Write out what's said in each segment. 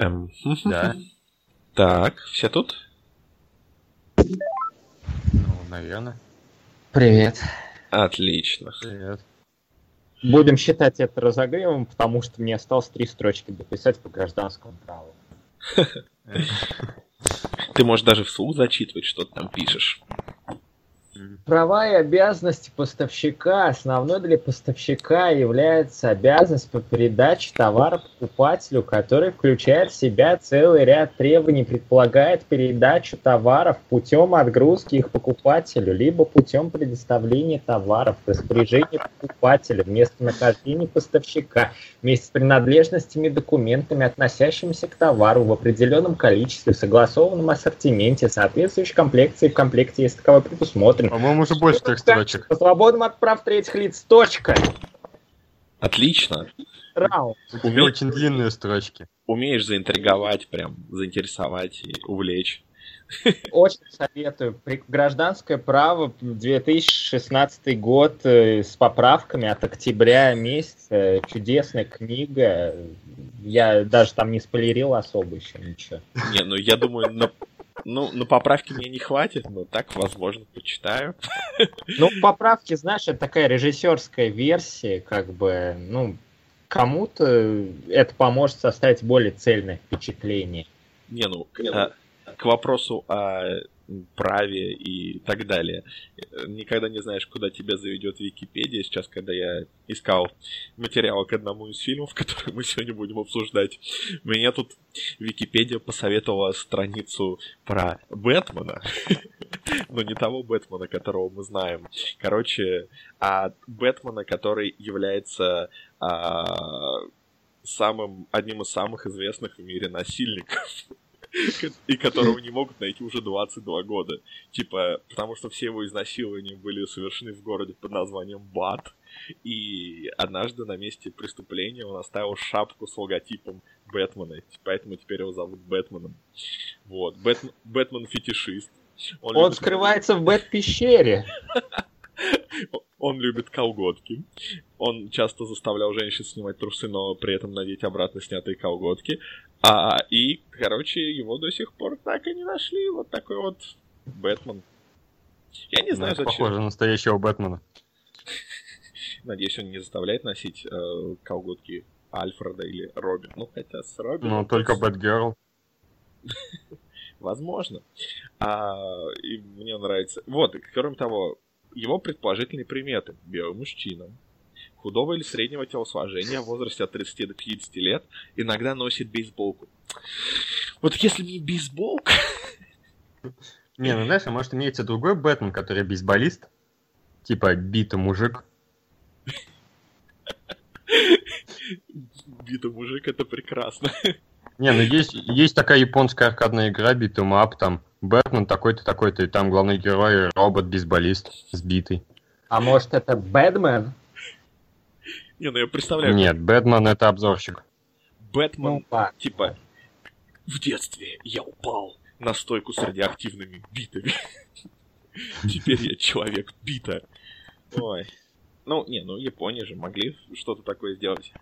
Эм, Да. Так, все тут? Ну, наверное. Привет. Отлично. Привет. Будем считать это разогревом, потому что мне осталось три строчки дописать по гражданскому праву. Ты можешь даже вслух зачитывать, что ты там пишешь. Права и обязанности поставщика. Основной для поставщика является обязанность по передаче товара покупателю, который включает в себя целый ряд требований, предполагает передачу товаров путем отгрузки их покупателю, либо путем предоставления товаров в распоряжение покупателя вместо нахождения поставщика, вместе с принадлежностями и документами, относящимися к товару в определенном количестве, в согласованном ассортименте, соответствующей комплекции в комплекте, если таковой предусмотрен, По-моему, уже больше трех строчек. по свободным от прав третьих лиц. Точка. Отлично. Раунд. У тебя очень длинные строчки. Умеешь заинтриговать, прям заинтересовать и увлечь. Очень советую. Гражданское право 2016 год э, с поправками от октября месяца. Чудесная книга. Я даже там не спойлерил особо еще ничего. Не, ну я думаю, на, ну, на поправки мне не хватит, но так, возможно, почитаю. Ну, поправки, знаешь, это такая режиссерская версия, как бы, ну, кому-то это поможет составить более цельное впечатление. Не, ну, к, а, к вопросу о праве и так далее. Э, Никогда не знаешь, куда тебя заведет Википедия. Сейчас, когда я искал материал к одному из фильмов, который мы сегодня будем обсуждать, мне тут Википедия посоветовала страницу про Бэтмена. Но не того Бэтмена, которого мы знаем. Короче, а Бэтмена, который является а, самым, одним из самых известных в мире насильников. И которого не могут найти уже 22 года. Типа, потому что все его изнасилования были совершены в городе под названием Бат. И однажды на месте преступления он оставил шапку с логотипом Бэтмена. Поэтому теперь его зовут Бэтменом. Вот. Бэтм- Бэтмен-фетишист. Он, Он любит- скрывается в Бэт-пещере. он любит колготки. Он часто заставлял женщин снимать трусы, но при этом надеть обратно снятые колготки. А, и, короче, его до сих пор так и не нашли. Вот такой вот Бэтмен. Я не Ну, знаю, это зачем. похоже на настоящего Бэтмена. Надеюсь, он не заставляет носить э, колготки Альфреда или Робин. Ну, хотя с Робином... Ну, только Бэтгерл. Возможно. А, и мне нравится... Вот, и кроме того, его предположительные приметы. Белый мужчина. Худого или среднего телосложения в возрасте от 30 до 50 лет. Иногда носит бейсболку. Вот если мне бейсболка... Не, ну знаешь, а может имеется другой Бэтмен, который бейсболист? Типа битый мужик. Битый мужик, это прекрасно. Не, ну есть, есть такая японская аркадная игра Up, там Бэтмен такой-то, такой-то, и там главный герой робот-бейсболист сбитый. А может это Бэдмен? Не, ну я представляю, Нет, Бэтмен это обзорщик. Бэтмен, Ну, типа, в детстве я упал на стойку с радиоактивными битами. Теперь я человек бита. Ой. Ну, не, ну Япония же могли что-то такое сделать.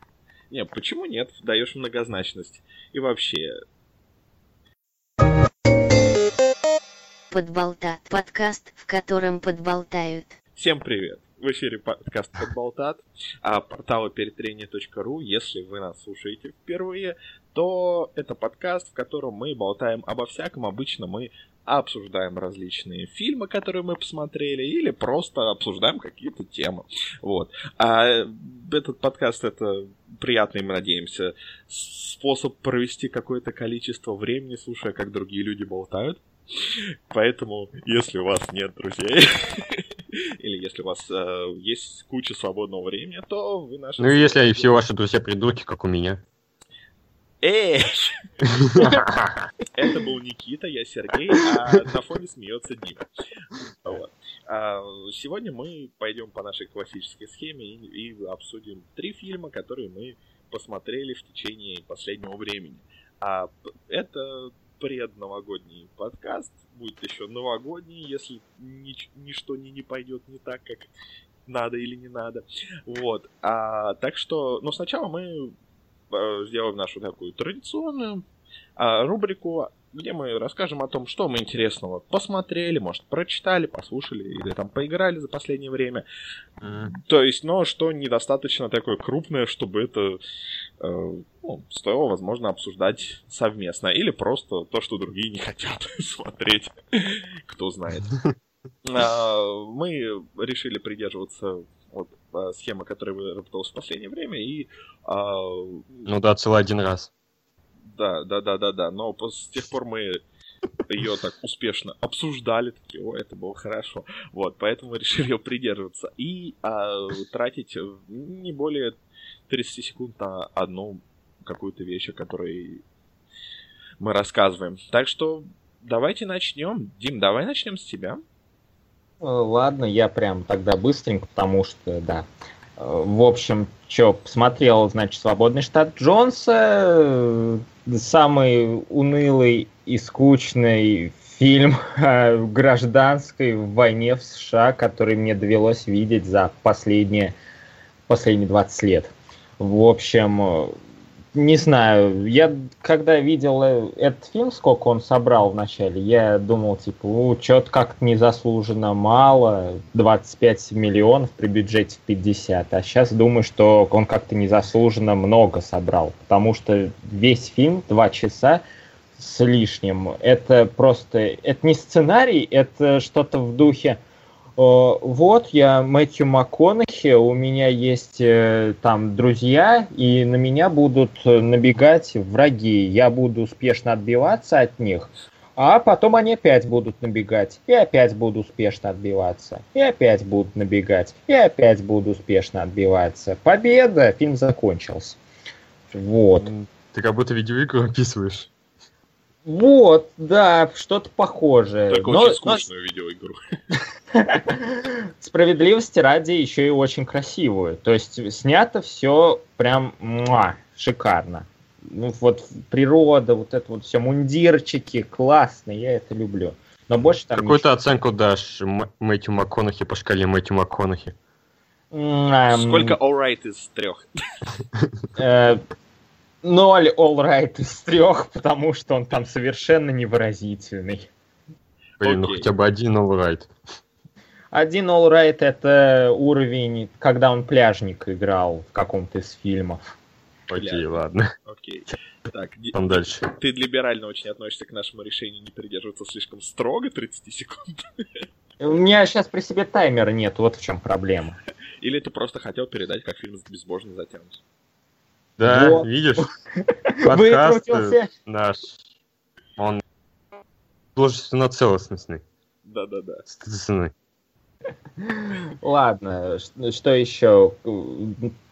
Не, почему нет? Даешь многозначность. И вообще, Подболтат. Подкаст, в котором подболтают. Всем привет! В эфире подкаст Подболтат, а портала перетрение.ру. Если вы нас слушаете впервые, то это подкаст, в котором мы болтаем обо всяком. Обычно мы обсуждаем различные фильмы, которые мы посмотрели, или просто обсуждаем какие-то темы. Вот. А этот подкаст это приятный, мы надеемся, способ провести какое-то количество времени, слушая, как другие люди болтают. Поэтому, если у вас нет друзей, или если у вас э, есть куча свободного времени, то вы наши... Ну и если все ваши друзья придурки, как у меня. Эй! Это был Никита, я Сергей, а на фоне смеется Дима. Вот. А, Сегодня мы пойдем по нашей классической схеме и, и обсудим три фильма, которые мы посмотрели в течение последнего времени. А это предновогодний подкаст, будет еще новогодний, если нич- ничто не, не пойдет не так, как надо или не надо. Вот. А, так что, ну, сначала мы э, сделаем нашу такую традиционную а, рубрику, где мы расскажем о том, что мы интересного посмотрели, может, прочитали, послушали или там поиграли за последнее время. Mm. То есть, но что недостаточно такое крупное, чтобы это ну, стоило, возможно, обсуждать совместно. Или просто то, что другие не хотят смотреть. Кто знает. А, мы решили придерживаться вот, а, схемы, которая выработалась в последнее время, и... А, ну да, целый один раз. Да, да, да, да, да, но с тех пор мы ее так успешно обсуждали, такие, о, это было хорошо. Вот, поэтому решили ее придерживаться. И а, тратить не более 30 секунд на одну какую-то вещь, о которой мы рассказываем. Так что давайте начнем. Дим, давай начнем с тебя. Э, ладно, я прям тогда быстренько, потому что, да. Э, в общем, что, посмотрел, значит, «Свободный штат Джонса», э, самый унылый и скучный фильм о гражданской войне в США, который мне довелось видеть за последние, последние 20 лет. В общем, не знаю, я когда видел э, этот фильм, сколько он собрал вначале, я думал, типа, что-то как-то незаслуженно мало, 25 миллионов при бюджете 50, а сейчас думаю, что он как-то незаслуженно много собрал, потому что весь фильм, два часа с лишним, это просто, это не сценарий, это что-то в духе, вот, я Мэтью МакКонахи, у меня есть э, там друзья, и на меня будут набегать враги. Я буду успешно отбиваться от них, а потом они опять будут набегать, и опять буду успешно отбиваться, и опять будут набегать, и опять буду успешно отбиваться. Победа! Фильм закончился. Вот. Ты как будто видеоигру описываешь. Вот, да, что-то похожее. Только но, очень скучную но... видеоигру. Справедливости ради еще и очень красивую. То есть снято все прям муа, шикарно. Ну вот природа, вот это вот все, мундирчики, классно, я это люблю. Но больше там Какую то оценку дашь Мэтью МакКонахи по шкале Мэтью МакКонахи? Сколько alright из трех? Э, ноль all right из трех, потому что он там совершенно невыразительный. Блин, ну хотя бы один all right. Один all right это уровень, когда он пляжник играл в каком-то из фильмов. Окей, ладно. Окей. Так, Там дальше. Ты либерально очень относишься к нашему решению не придерживаться слишком строго 30 секунд. У меня сейчас при себе таймера нет, вот в чем проблема. Или ты просто хотел передать, как фильм безбожно затянут. Да, вот. видишь? Подкаст наш, он художественно целостностный. Да-да-да. Цены. Ладно, что еще?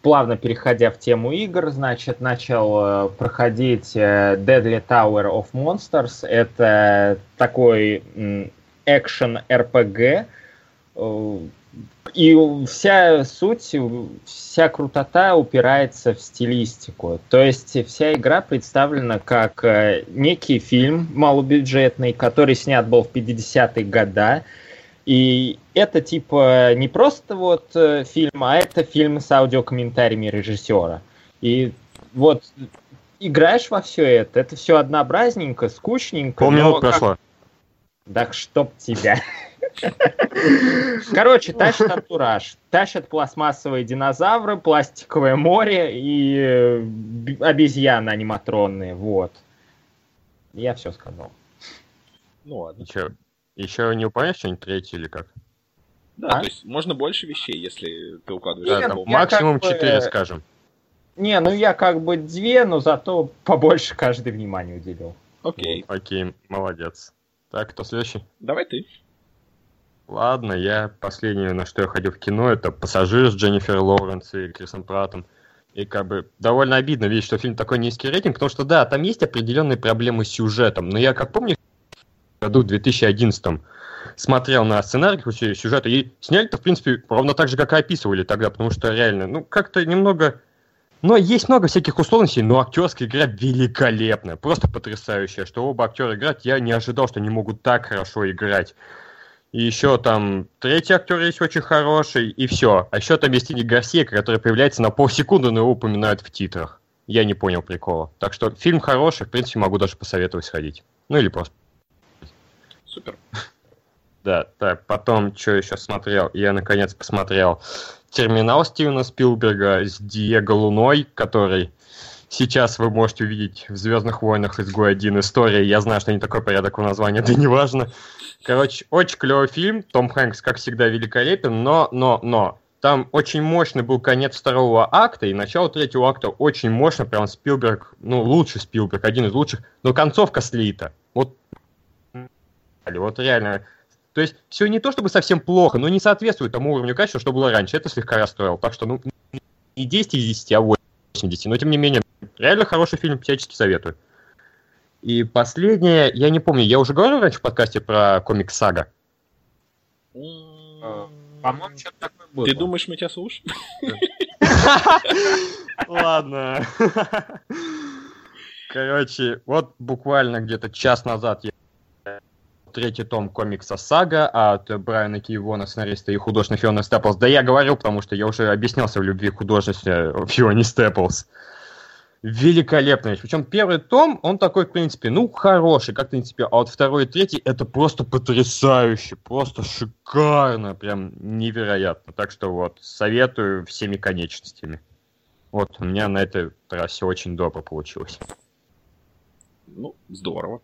Плавно переходя в тему игр, значит, начал э, проходить э, Deadly Tower of Monsters. Это такой экшен RPG, и вся суть, вся крутота упирается в стилистику. То есть вся игра представлена как э, некий фильм малобюджетный, который снят был в 50-е годы. И это типа не просто вот э, фильм, а это фильм с аудиокомментариями режиссера. И вот играешь во все это, это все однообразненько, скучненько. Полминуты прошло. Как... Да чтоб тебя. Короче, тащат антураж. Тащат пластмассовые динозавры, пластиковое море и э, обезьяны аниматронные. Вот. Я все сказал. Ну ладно. Еще, еще не упомнишь что-нибудь третье или как? Да, а? то есть можно больше вещей, если ты укладываешь. Да, там, максимум четыре, скажем. Не, ну я как бы две, но зато побольше каждый внимание уделил. Окей. Вот, окей, молодец. Так, кто следующий? Давай ты. Ладно, я последнее, на что я ходил в кино, это «Пассажир» с Дженнифер Лоуренс и Крисом Пратом. И как бы довольно обидно видеть, что фильм такой низкий рейтинг, потому что да, там есть определенные проблемы с сюжетом. Но я как помню, году в 2011 смотрел на сценарий сюжета и сняли-то, в принципе, ровно так же, как и описывали тогда, потому что реально, ну, как-то немного... Но есть много всяких условностей, но актерская игра великолепная, просто потрясающая, что оба актера играть, я не ожидал, что они могут так хорошо играть. И еще там третий актер есть очень хороший, и все. А еще там есть Тини Гарсия, который появляется на полсекунды, но его упоминают в титрах. я не понял прикола. Так что фильм хороший, в принципе, могу даже посоветовать сходить. Ну или просто. Супер. Да, так, потом, что еще смотрел? Я, наконец, посмотрел «Терминал» Стивена Спилберга с Диего Луной, который сейчас вы можете увидеть в «Звездных войнах» изгой один история. Я знаю, что не такой порядок в названии, да не важно. Короче, очень клевый фильм. Том Хэнкс, как всегда, великолепен, но, но, но, там очень мощный был конец второго акта, и начало третьего акта очень мощно, прям Спилберг, ну, лучший Спилберг, один из лучших, но концовка слита. Вот, вот реально. То есть все не то чтобы совсем плохо, но не соответствует тому уровню качества, что было раньше. Это слегка расстроил. Так что, ну, не 10 из 10, а 8 из 10. Но, тем не менее, реально хороший фильм, всячески советую. И последнее, я не помню, я уже говорил раньше в подкасте про комикс Сага. По-моему, что-то такое было. Ты думаешь, мы тебя слушаем? Ладно. Короче, вот буквально где-то час назад я третий том комикса «Сага» от Брайана Киевона, сценариста и художественного Фиона Степлс. Да я говорил, потому что я уже объяснялся в любви к художественной Фионе Степлс великолепная. Причем первый том, он такой, в принципе, ну, хороший, как в принципе, а вот второй и третий, это просто потрясающе, просто шикарно, прям невероятно. Так что вот, советую всеми конечностями. Вот, у меня на этой трассе очень добро получилось. Ну, здорово.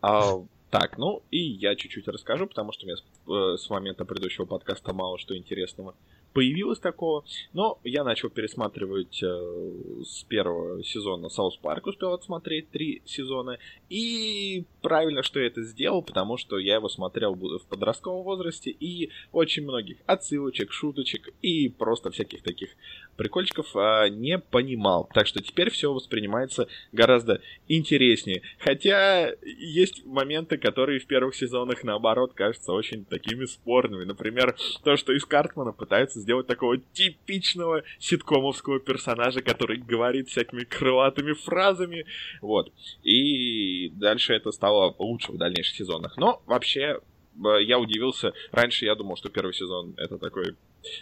А, так, ну и я чуть-чуть расскажу, потому что у меня с, э, с момента предыдущего подкаста мало что интересного появилось такого. Но я начал пересматривать э, с первого сезона South Park, успел отсмотреть три сезона. И правильно, что я это сделал, потому что я его смотрел в подростковом возрасте. И очень многих отсылочек, шуточек и просто всяких таких прикольчиков э, не понимал. Так что теперь все воспринимается гораздо интереснее. Хотя есть моменты, которые в первых сезонах наоборот кажутся очень такими спорными. Например, то, что из Картмана пытаются сделать такого типичного ситкомовского персонажа, который говорит всякими крылатыми фразами. Вот. И дальше это стало лучше в дальнейших сезонах. Но вообще э, я удивился. Раньше я думал, что первый сезон это такой,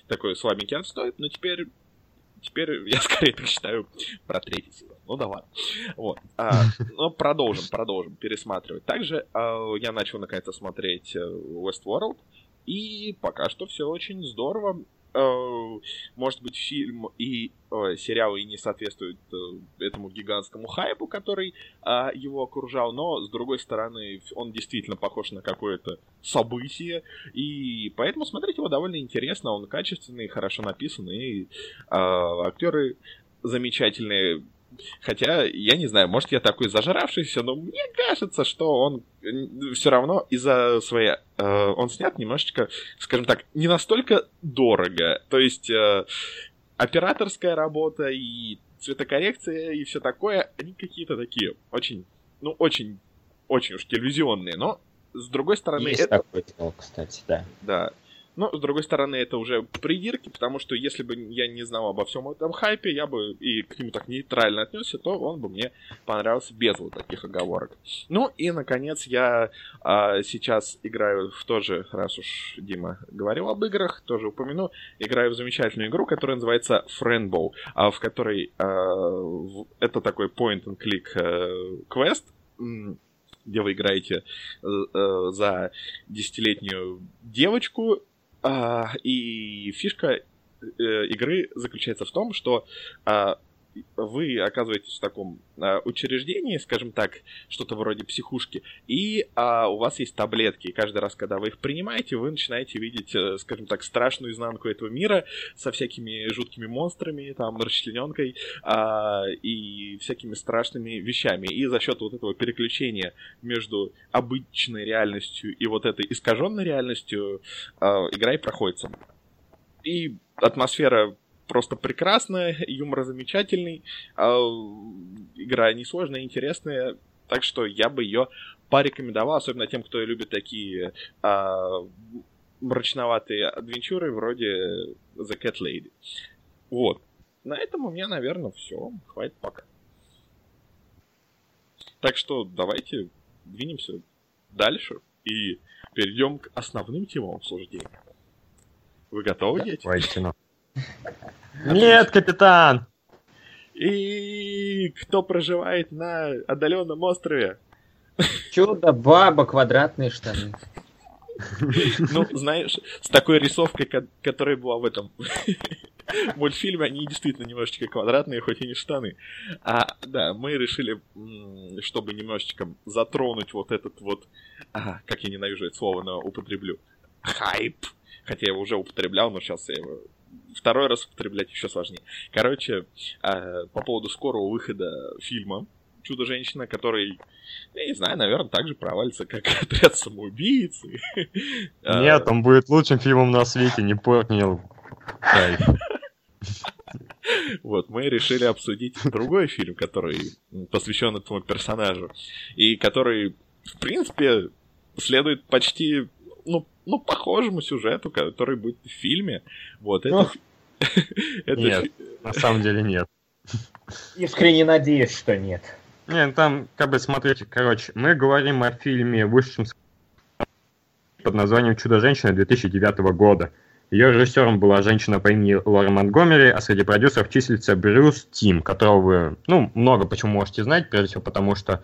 такой слабенький отстой, но теперь теперь я скорее так считаю про третий сезон. Ну да ладно. Вот. А, но продолжим, продолжим пересматривать. Также а, я начал наконец-то смотреть э, Westworld. И пока что все очень здорово. Может быть, фильм и э, сериал и не соответствуют э, этому гигантскому хайпу, который э, его окружал, но, с другой стороны, он действительно похож на какое-то событие, и поэтому смотреть его довольно интересно, он качественный, хорошо написанный, и э, актеры замечательные, Хотя, я не знаю, может, я такой зажравшийся, но мне кажется, что он все равно из-за своей... Э, он снят немножечко, скажем так, не настолько дорого. То есть э, операторская работа и цветокоррекция и все такое, они какие-то такие очень, ну, очень, очень уж телевизионные, но с другой стороны... Есть это... такое дело, кстати, да. Да. Но, с другой стороны, это уже придирки, потому что если бы я не знал обо всем этом хайпе, я бы и к нему так нейтрально отнесся, то он бы мне понравился без вот таких оговорок. Ну и, наконец, я а, сейчас играю в тоже, раз уж Дима говорил об играх, тоже упомяну, играю в замечательную игру, которая называется Friendbow, а, в которой а, в, это такой point-and-click а, квест, где вы играете э, э, за десятилетнюю девочку, и фишка э, игры заключается в том, что а, вы оказываетесь в таком а, учреждении, скажем так, что-то вроде психушки, и а, у вас есть таблетки. И каждый раз, когда вы их принимаете, вы начинаете видеть, а, скажем так, страшную изнанку этого мира со всякими жуткими монстрами, там, расчлененкой а, и всякими страшными вещами. И за счет вот этого переключения между обычной реальностью и вот этой искаженной реальностью а, игра и проходится. И атмосфера просто прекрасная, юмор замечательный, а, игра несложная, интересная, так что я бы ее порекомендовал, особенно тем, кто любит такие а, мрачноватые адвенчуры вроде The Cat Lady. Вот. На этом у меня, наверное, все. Хватит пока. Так что давайте двинемся дальше и перейдем к основным темам обсуждения. Вы готовы, дети? Давайте, ну. Нет, капитан! И кто проживает на отдаленном острове? Чудо, баба, квадратные штаны. Ну, знаешь, с такой рисовкой, которая была в этом мультфильме, они действительно немножечко квадратные, хоть и не штаны. А, да, мы решили, чтобы немножечко затронуть вот этот вот, а, как я ненавижу это слово, но употреблю, хайп. Хотя я его уже употреблял, но сейчас я его второй раз употреблять еще сложнее. Короче, а, по поводу скорого выхода фильма Чудо-женщина, который, я не знаю, наверное, так же провалится, как отряд самоубийц. Нет, он будет лучшим фильмом на свете, не понял. Вот, мы решили обсудить другой фильм, который посвящен этому персонажу, и который, в принципе, следует почти, ну, ну, похожему сюжету, который будет в фильме. Вот, это... Нет, на самом деле нет. Искренне надеюсь, что нет. Не, там, как бы, смотрите, короче, мы говорим о фильме высшем под названием «Чудо-женщина» 2009 года. Ее режиссером была женщина по имени Лора Монтгомери, а среди продюсеров числится Брюс Тим, которого вы, ну, много почему можете знать, прежде всего потому, что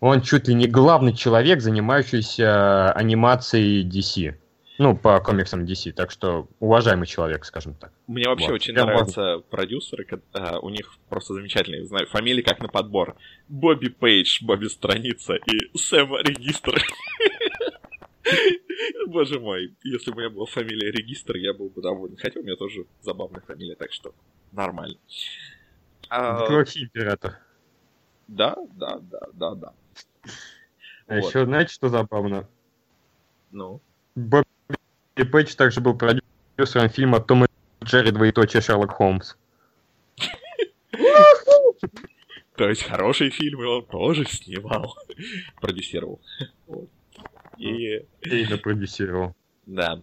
он чуть ли не главный человек, занимающийся анимацией DC. Ну, по комиксам DC, так что уважаемый человек, скажем так. Мне вообще вот. очень Прям нравятся можно... продюсеры, а, у них просто замечательные, знаю, фамилии как на подбор. Бобби Пейдж, Бобби Страница и Сэм Регистр. Боже мой, если бы у меня была фамилия Регистр, я был бы доволен. Хотя у меня тоже забавная фамилия, так что нормально. А... император. Да, да, да, да, да. А вот. еще знаете, что забавно? Ну? Бобби Пейдж также был продюсером фильма «Том и Джерри. Двоеточие Шерлок Холмс». То есть хорошие фильмы он тоже снимал. Продюсировал. И... Именно продюсировал. Да.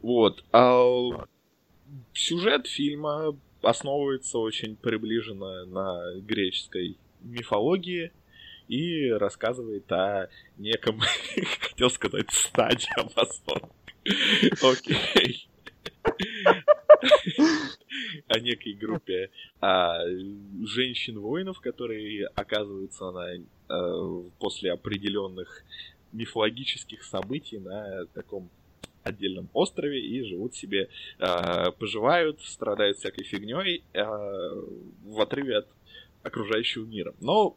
Вот. А сюжет фильма основывается очень приближенно на греческой мифологии и рассказывает о неком, хотел сказать, стаде амазонок. Окей. О некой группе а, женщин-воинов, которые оказываются на, а, после определенных мифологических событий на таком отдельном острове и живут себе, э, поживают, страдают всякой фигней э, в отрыве от окружающего мира. Но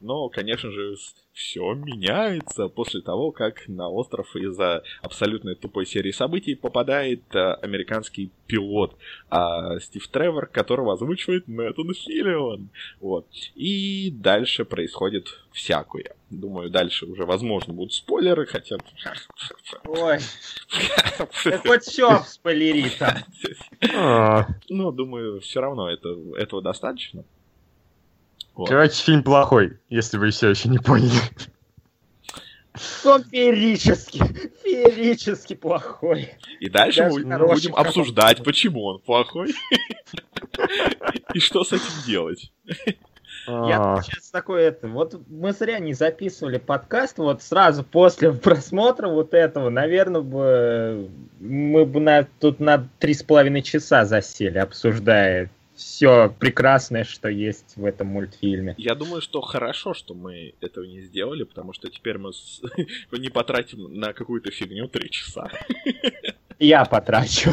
но, конечно же, все меняется после того, как на остров из-за абсолютно тупой серии событий попадает а, американский пилот а, Стив Тревор, которого озвучивает Мэттон Филлион. Вот. И дальше происходит всякое. Думаю, дальше уже, возможно, будут спойлеры, хотя... Ой, хоть все спойлери там. Ну, думаю, все равно это, этого достаточно. Вот. Короче, фильм плохой, если вы все еще не поняли. Он феерически, феерически плохой. И дальше Даже мы будем обсуждать, почему он плохой. И что с этим делать. Я сейчас такой это. Вот мы зря не записывали подкаст. Вот сразу после просмотра вот этого, наверное, бы мы бы на, тут на три с половиной часа засели, обсуждая все прекрасное, что есть в этом мультфильме. Я думаю, что хорошо, что мы этого не сделали, потому что теперь мы с... не потратим на какую-то фигню три часа. Я потрачу.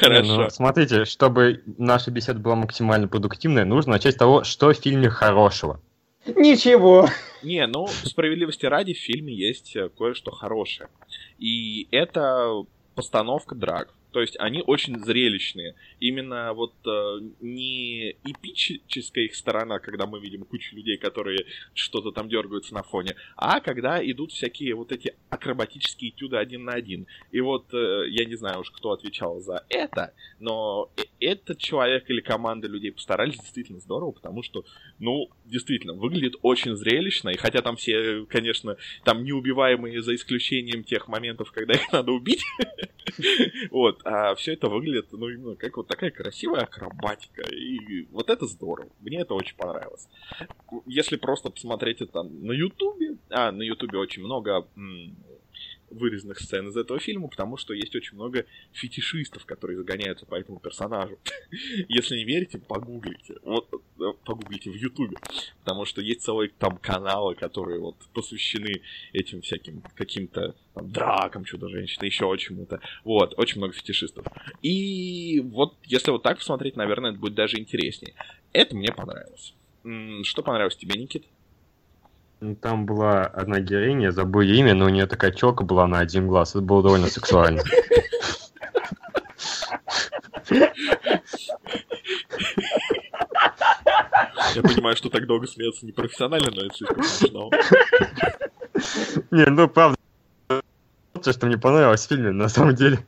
Хорошо. Ну, смотрите, чтобы наша беседа была максимально продуктивной, нужно начать с того, что в фильме хорошего. Ничего. Не, ну, справедливости ради, в фильме есть э, кое-что хорошее. И это постановка драк. То есть они очень зрелищные. Именно вот э, не эпическая их сторона, когда мы видим кучу людей, которые что-то там дергаются на фоне, а когда идут всякие вот эти акробатические этюды один на один. И вот э, я не знаю уж, кто отвечал за это, но этот человек или команда людей постарались действительно здорово, потому что, ну, действительно, выглядит очень зрелищно. И хотя там все, конечно, там неубиваемые за исключением тех моментов, когда их надо убить, вот, а все это выглядит, ну, именно как вот такая красивая акробатика. И вот это здорово. Мне это очень понравилось. Если просто посмотреть это на Ютубе, а, на Ютубе очень много вырезанных сцен из этого фильма, потому что есть очень много фетишистов, которые загоняются по этому персонажу. Если не верите, погуглите. Вот, э, погуглите в Ютубе. Потому что есть целые там каналы, которые вот посвящены этим всяким каким-то там, дракам чудо-женщины, еще чему-то. Вот, очень много фетишистов. И вот, если вот так посмотреть, наверное, это будет даже интереснее. Это мне понравилось. Что понравилось тебе, Никит? Там была одна героиня, я забыл имя, но у нее такая челка была на один глаз. Это было довольно сексуально. Я понимаю, что так долго смеяться непрофессионально, но это слишком смешно. Не, ну правда, что мне понравилось в фильме, на самом деле.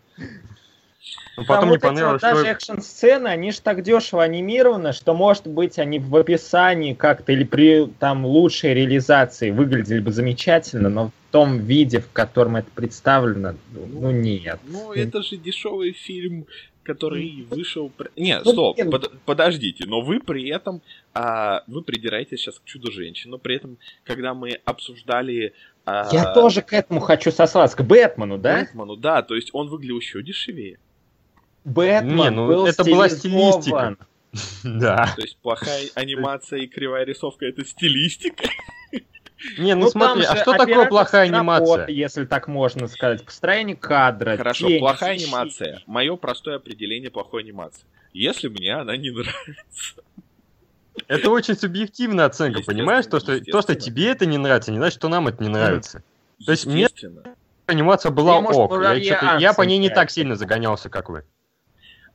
Но потом Там не вот понравилось, вот даже что... экшн-сцены, они же так дешево анимированы, что, может быть, они в описании как-то или при там лучшей реализации выглядели бы замечательно, но в том виде, в котором это представлено, ну, ну нет. Ну, это же дешевый фильм, который вышел... Не, ну, стоп, под, подождите, но вы при этом, а, вы придираетесь сейчас к Чудо-женщине, но при этом, когда мы обсуждали... А... Я тоже к этому хочу сослаться, к Бэтмену, да? Бэтмену, да, то есть он выглядел еще дешевее. Бэтмен Не, ну был это была стилистика. Да. То есть плохая анимация и кривая рисовка это стилистика. Не, ну, ну смотри, а что такое плохая анимация? Если так можно сказать, построение кадра. Хорошо, тень, плохая защиты. анимация. Мое простое определение плохой анимации. Если мне она не нравится. Это очень субъективная оценка, понимаешь? То что, то, что тебе это не нравится, не значит, что нам это не нравится. То есть мне анимация была ок. Я, я по ней не так сильно загонялся, как вы.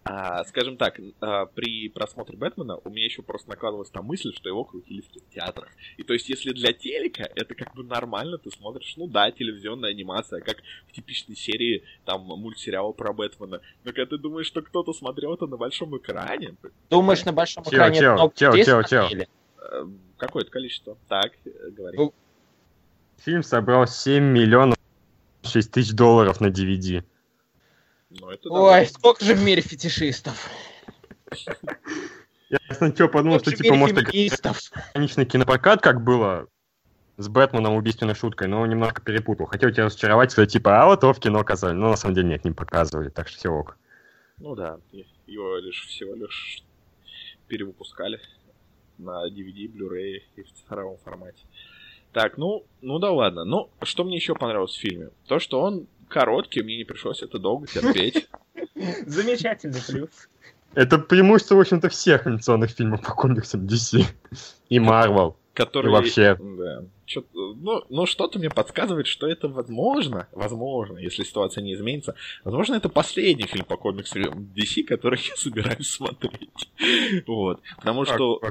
А, скажем так, а, при просмотре Бэтмена у меня еще просто накладывалась та мысль, что его крутили в кинотеатрах. И то есть, если для телека это как бы нормально, ты смотришь, ну да, телевизионная анимация, как в типичной серии там мультсериала про Бэтмена. Но когда ты думаешь, что кто-то смотрел это на большом экране... Думаешь, на большом чё, экране чё, чё, чё, чё. Э, какое-то количество. Так, э, говори. Ну, фильм собрал 7 миллионов 6 тысяч долларов на DVD. Но это Ой, сколько же в мире фетишистов. Я сначала подумал, что типа может конечный кинопрокат, как было с Бэтменом убийственной шуткой, но немножко перепутал. Хотел тебя разочаровать, сказать, типа, а вот его в кино показали. Но на самом деле нет, не показывали, так что все ок. Ну да, его лишь всего лишь перевыпускали на DVD, Blu-ray и в цифровом формате. Так, ну, ну да ладно. Ну, что мне еще понравилось в фильме? То, что он короткий, мне не пришлось это долго терпеть. Замечательный плюс. Это преимущество, в общем-то, всех анимационных фильмов по комиксам DC и Marvel. Которые... И вообще. Да. ну, ну, что-то мне подсказывает, что это возможно, возможно, если ситуация не изменится, возможно, это последний фильм по комиксам DC, который я собираюсь смотреть. Вот. Потому что...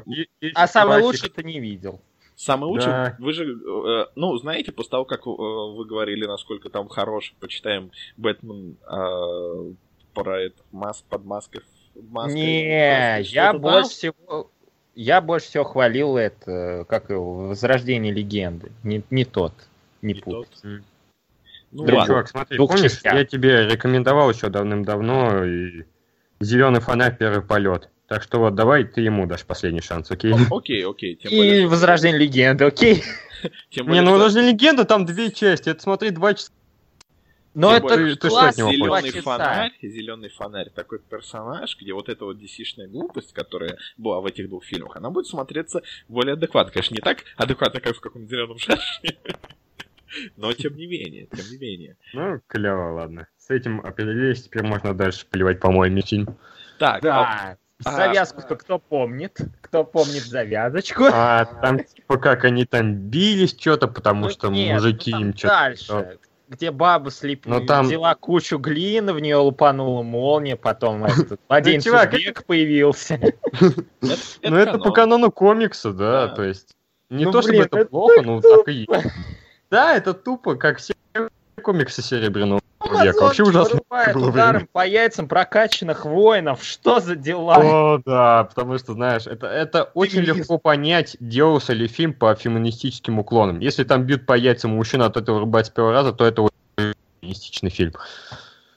А самый лучший ты не видел. Самый лучший, да. вы же, э, ну, знаете, после того, как э, вы говорили, насколько там хорош, почитаем Бэтмен э, про это, мас, под маской. маской Не, я больше там? всего, я больше всего хвалил это, как его, Возрождение легенды. Не, не тот, не, не пут. Ну, Друг, чувак, смотри, Двух помнишь, частях. я тебе рекомендовал еще давным-давно и Зеленый фонарь первый полет. Так что вот давай ты ему дашь последний шанс, окей? Окей, окей. Тем более, И Возрождение легенды, окей? Тем более, не, ну Возрождение легенды там две части, это смотри два часа. Но Тем это более, ты, что от него зеленый фонарь, зеленый фонарь, такой персонаж, где вот эта вот DC-шная глупость, которая была в этих двух фильмах, она будет смотреться более адекватно. Конечно, не так адекватно, как в каком-то зеленом шарше. Но тем не менее, тем не менее. Ну, клево, ладно. С этим определились, теперь можно дальше поливать по-моему фильм. Так, да. А Завязку-то кто помнит? Кто помнит завязочку? А там типа как они там бились что-то, потому ну, что нет, мужики ну, им что-то... Дальше, где баба слепила, ну, там... взяла кучу глины, в нее лупанула молния, потом этот младенец век появился. Ну это по канону комикса, да, то есть не ну, то чтобы это плохо, но так и есть. Да, это тупо, как все комиксы Серебряного века. Вообще ужасно было ударом по яйцам прокачанных воинов. Что за дела? О, да, потому что, знаешь, это, это очень легко понять, делался ли фильм по феминистическим уклонам. Если там бьют по яйцам мужчина от этого рубать с первого раза, то это очень феминистичный фильм.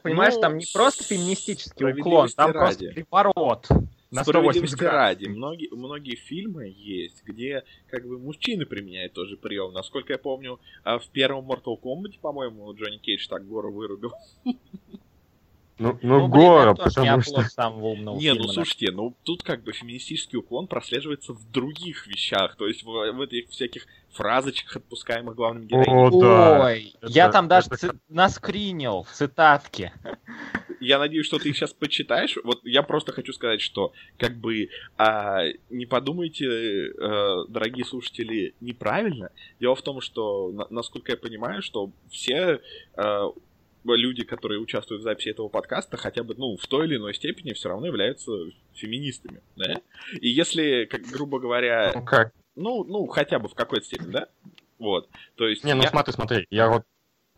Понимаешь, ну, там не просто феминистический уклон, там ради. просто переворот. На Справедливости 180 градусов. ради, многие, многие фильмы есть, где как бы мужчины применяют тоже прием. Насколько я помню, а, в первом Mortal Kombat, по-моему, Джонни Кейдж так гору вырубил. Ну, ну, Ну, Гора, потому что... самого умного Не, ну фильма, да. слушайте, ну тут как бы феминистический уклон прослеживается в других вещах, то есть в, в этих всяких фразочках, отпускаемых главным героиней. О, да. Ой, я Это- там даже это ци- наскринил цитатки. Я надеюсь, что ты их сейчас почитаешь. Вот я просто хочу сказать, что как бы а, не подумайте, э, дорогие слушатели, неправильно. Дело в том, что, на- насколько я понимаю, что все э, люди, которые участвуют в записи этого подкаста, хотя бы, ну, в той или иной степени все равно являются феминистами, да? И если, как грубо говоря, Ну как? ну, ну, хотя бы в какой-то степени, да? Вот, то есть... Не, ну я- смотри, смотри, я вот...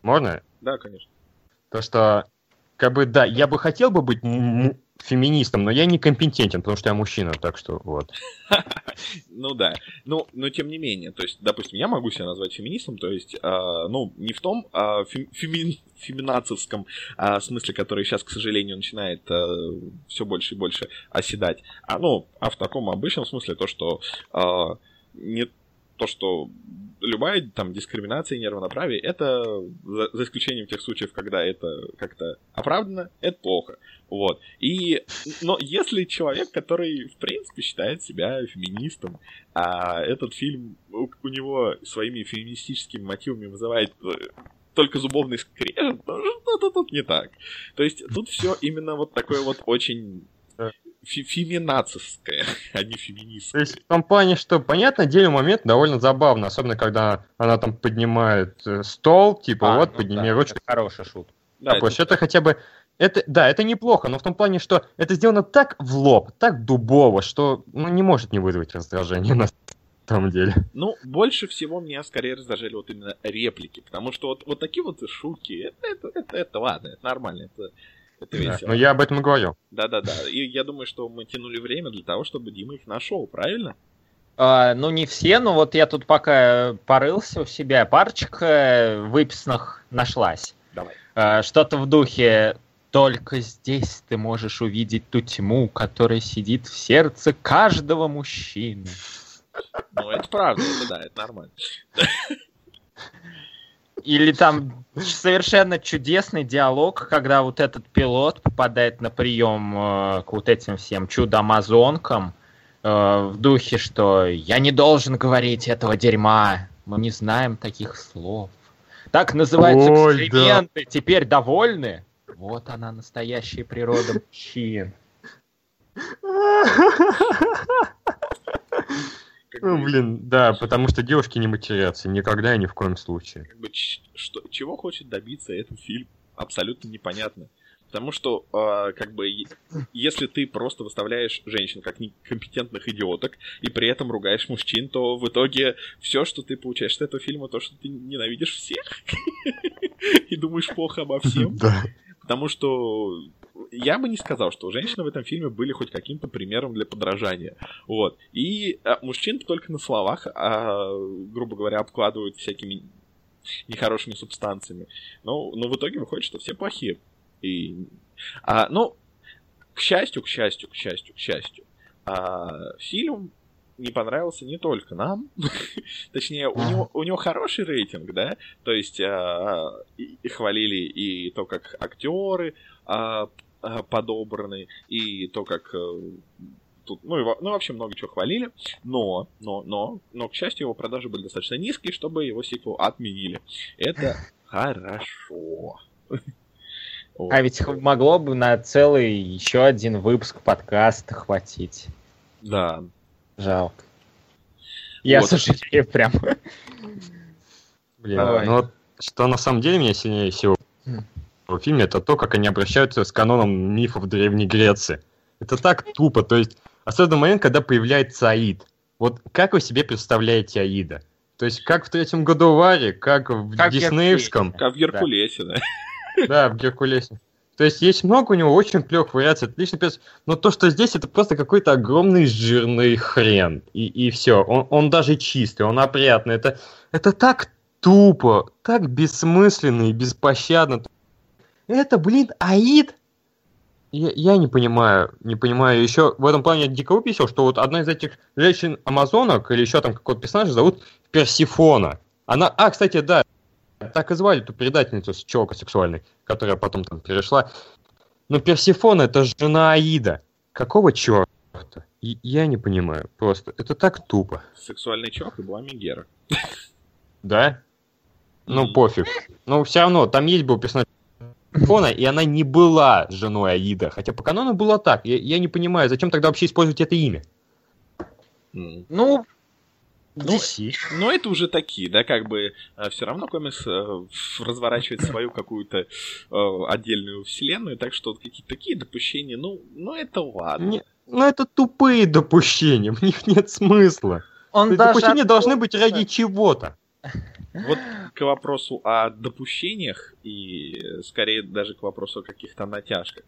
Можно? Да, конечно. То, что, как бы, да, я бы хотел бы быть феминистом, но я некомпетентен, потому что я мужчина, так что вот. Ну да. Ну, но тем не менее, то есть, допустим, я могу себя назвать феминистом, то есть, а, ну, не в том а, фем- феми- феминацевском а, смысле, который сейчас, к сожалению, начинает все больше и больше оседать, а, ну, а в таком обычном смысле то, что не то, что любая там дискриминация и неравноправие, это за, за исключением тех случаев, когда это как-то оправдано, это плохо. Вот. И, но если человек, который, в принципе, считает себя феминистом, а этот фильм у, у него своими феминистическими мотивами вызывает э, только зубовный скрежет, то что-то тут не так. То есть тут все именно вот такое вот очень феминацевское, а не То феминистское. есть в том плане, что, понятно, деле момент довольно забавно, особенно когда она там поднимает э, стол, типа, А, вот, ну подними да, ручку, это Хорошая шутка. Да, А, это... это хотя бы... Это, да, это неплохо, но в том плане, что это сделано так в лоб, так дубово, что ну, не может не вызвать раздражения на самом деле. Ну, больше всего меня скорее раздражали вот именно реплики, потому что вот, вот такие вот шутки, это, это, это, это ладно, это нормально, это, это Да, весело. но я об этом и говорю. Да-да-да, и я думаю, что мы тянули время для того, чтобы Дима их нашел, правильно? А, ну, не все, но вот я тут пока порылся у себя, парочка выписанных нашлась. Давай. А, Что-то в духе «Только здесь ты можешь увидеть ту тьму, которая сидит в сердце каждого мужчины». Ну, это правда, это да, это нормально. Или там совершенно чудесный диалог, когда вот этот пилот попадает на прием э, к вот этим всем чудо-амазонкам э, в духе, что «я не должен говорить этого дерьма, мы не знаем таких слов». Так называются Ой, да. эксперименты, теперь довольны? Вот она, настоящая природа мужчин. Как Ну, бы- блин, да, потому что девушки не матерятся, никогда и ни в коем случае. как бы, что, чего хочет добиться этот фильм, абсолютно непонятно. Потому что, э, как бы, если ты просто выставляешь женщин как некомпетентных идиоток и при этом ругаешь мужчин, то в итоге все, что ты получаешь от этого фильма, то, что ты ненавидишь всех и думаешь плохо обо всем. Потому что я бы не сказал, что женщины в этом фильме были хоть каким-то примером для подражания. Вот. И а, мужчин только на словах, а, грубо говоря, обкладывают всякими нехорошими субстанциями. Но, но в итоге выходит, что все плохие. И, а, ну, к счастью, к счастью, к счастью, к счастью, а, фильм не понравился не только нам, точнее, у него, у него хороший рейтинг, да, то есть а, и, и хвалили и то, как актеры а, подобраны, и то, как э, тут, ну, и во- ну, вообще много чего хвалили, но, но, но, но, к счастью, его продажи были достаточно низкие, чтобы его сиквел отменили. Это хорошо. А ведь могло бы на целый еще один выпуск подкаста хватить. Да, Жалко. Я Вот. сожалею прям. Блин, Давай. ну вот что на самом деле меня сильнее всего М. в фильме, это то, как они обращаются с каноном мифов Древней Греции. Это так тупо, то есть, особенно момент, когда появляется Аид. Вот как вы себе представляете Аида? То есть, как в третьем году Варе, как в Как Диснеевском, как в Геркулесе, да. да, в Геркулесе. То есть есть много у него очень клевых вариаций, отлично пес. Но то, что здесь, это просто какой-то огромный жирный хрен. И, и все. Он, он даже чистый, он опрятный. Это, это так тупо, так бессмысленно и беспощадно. Это, блин, Аид? Я, я не понимаю, не понимаю. Еще в этом плане я дико выписал, что вот одна из этих женщин-амазонок или еще там какого-то персонажа зовут Персифона. Она, а, кстати, да, так и звали эту предательницу с челкой сексуальной, которая потом там перешла. Но Персифона это жена Аида. Какого черта? Я не понимаю. Просто это так тупо. Сексуальный чувак и была Мегера. Да? Ну, пофиг. Но все равно, там есть был персонаж Фона, и она не была женой Аида. Хотя по канону было так. Я, я не понимаю, зачем тогда вообще использовать это имя? Ну, ну, ну, это уже такие, да, как бы э, все равно комикс э, разворачивает свою какую-то э, отдельную вселенную, так что вот какие-то такие допущения, ну, ну это ладно. Не, ну это тупые допущения, в них нет смысла. Он допущения должны быть ради чего-то. Вот к вопросу о допущениях и скорее даже к вопросу о каких-то натяжках.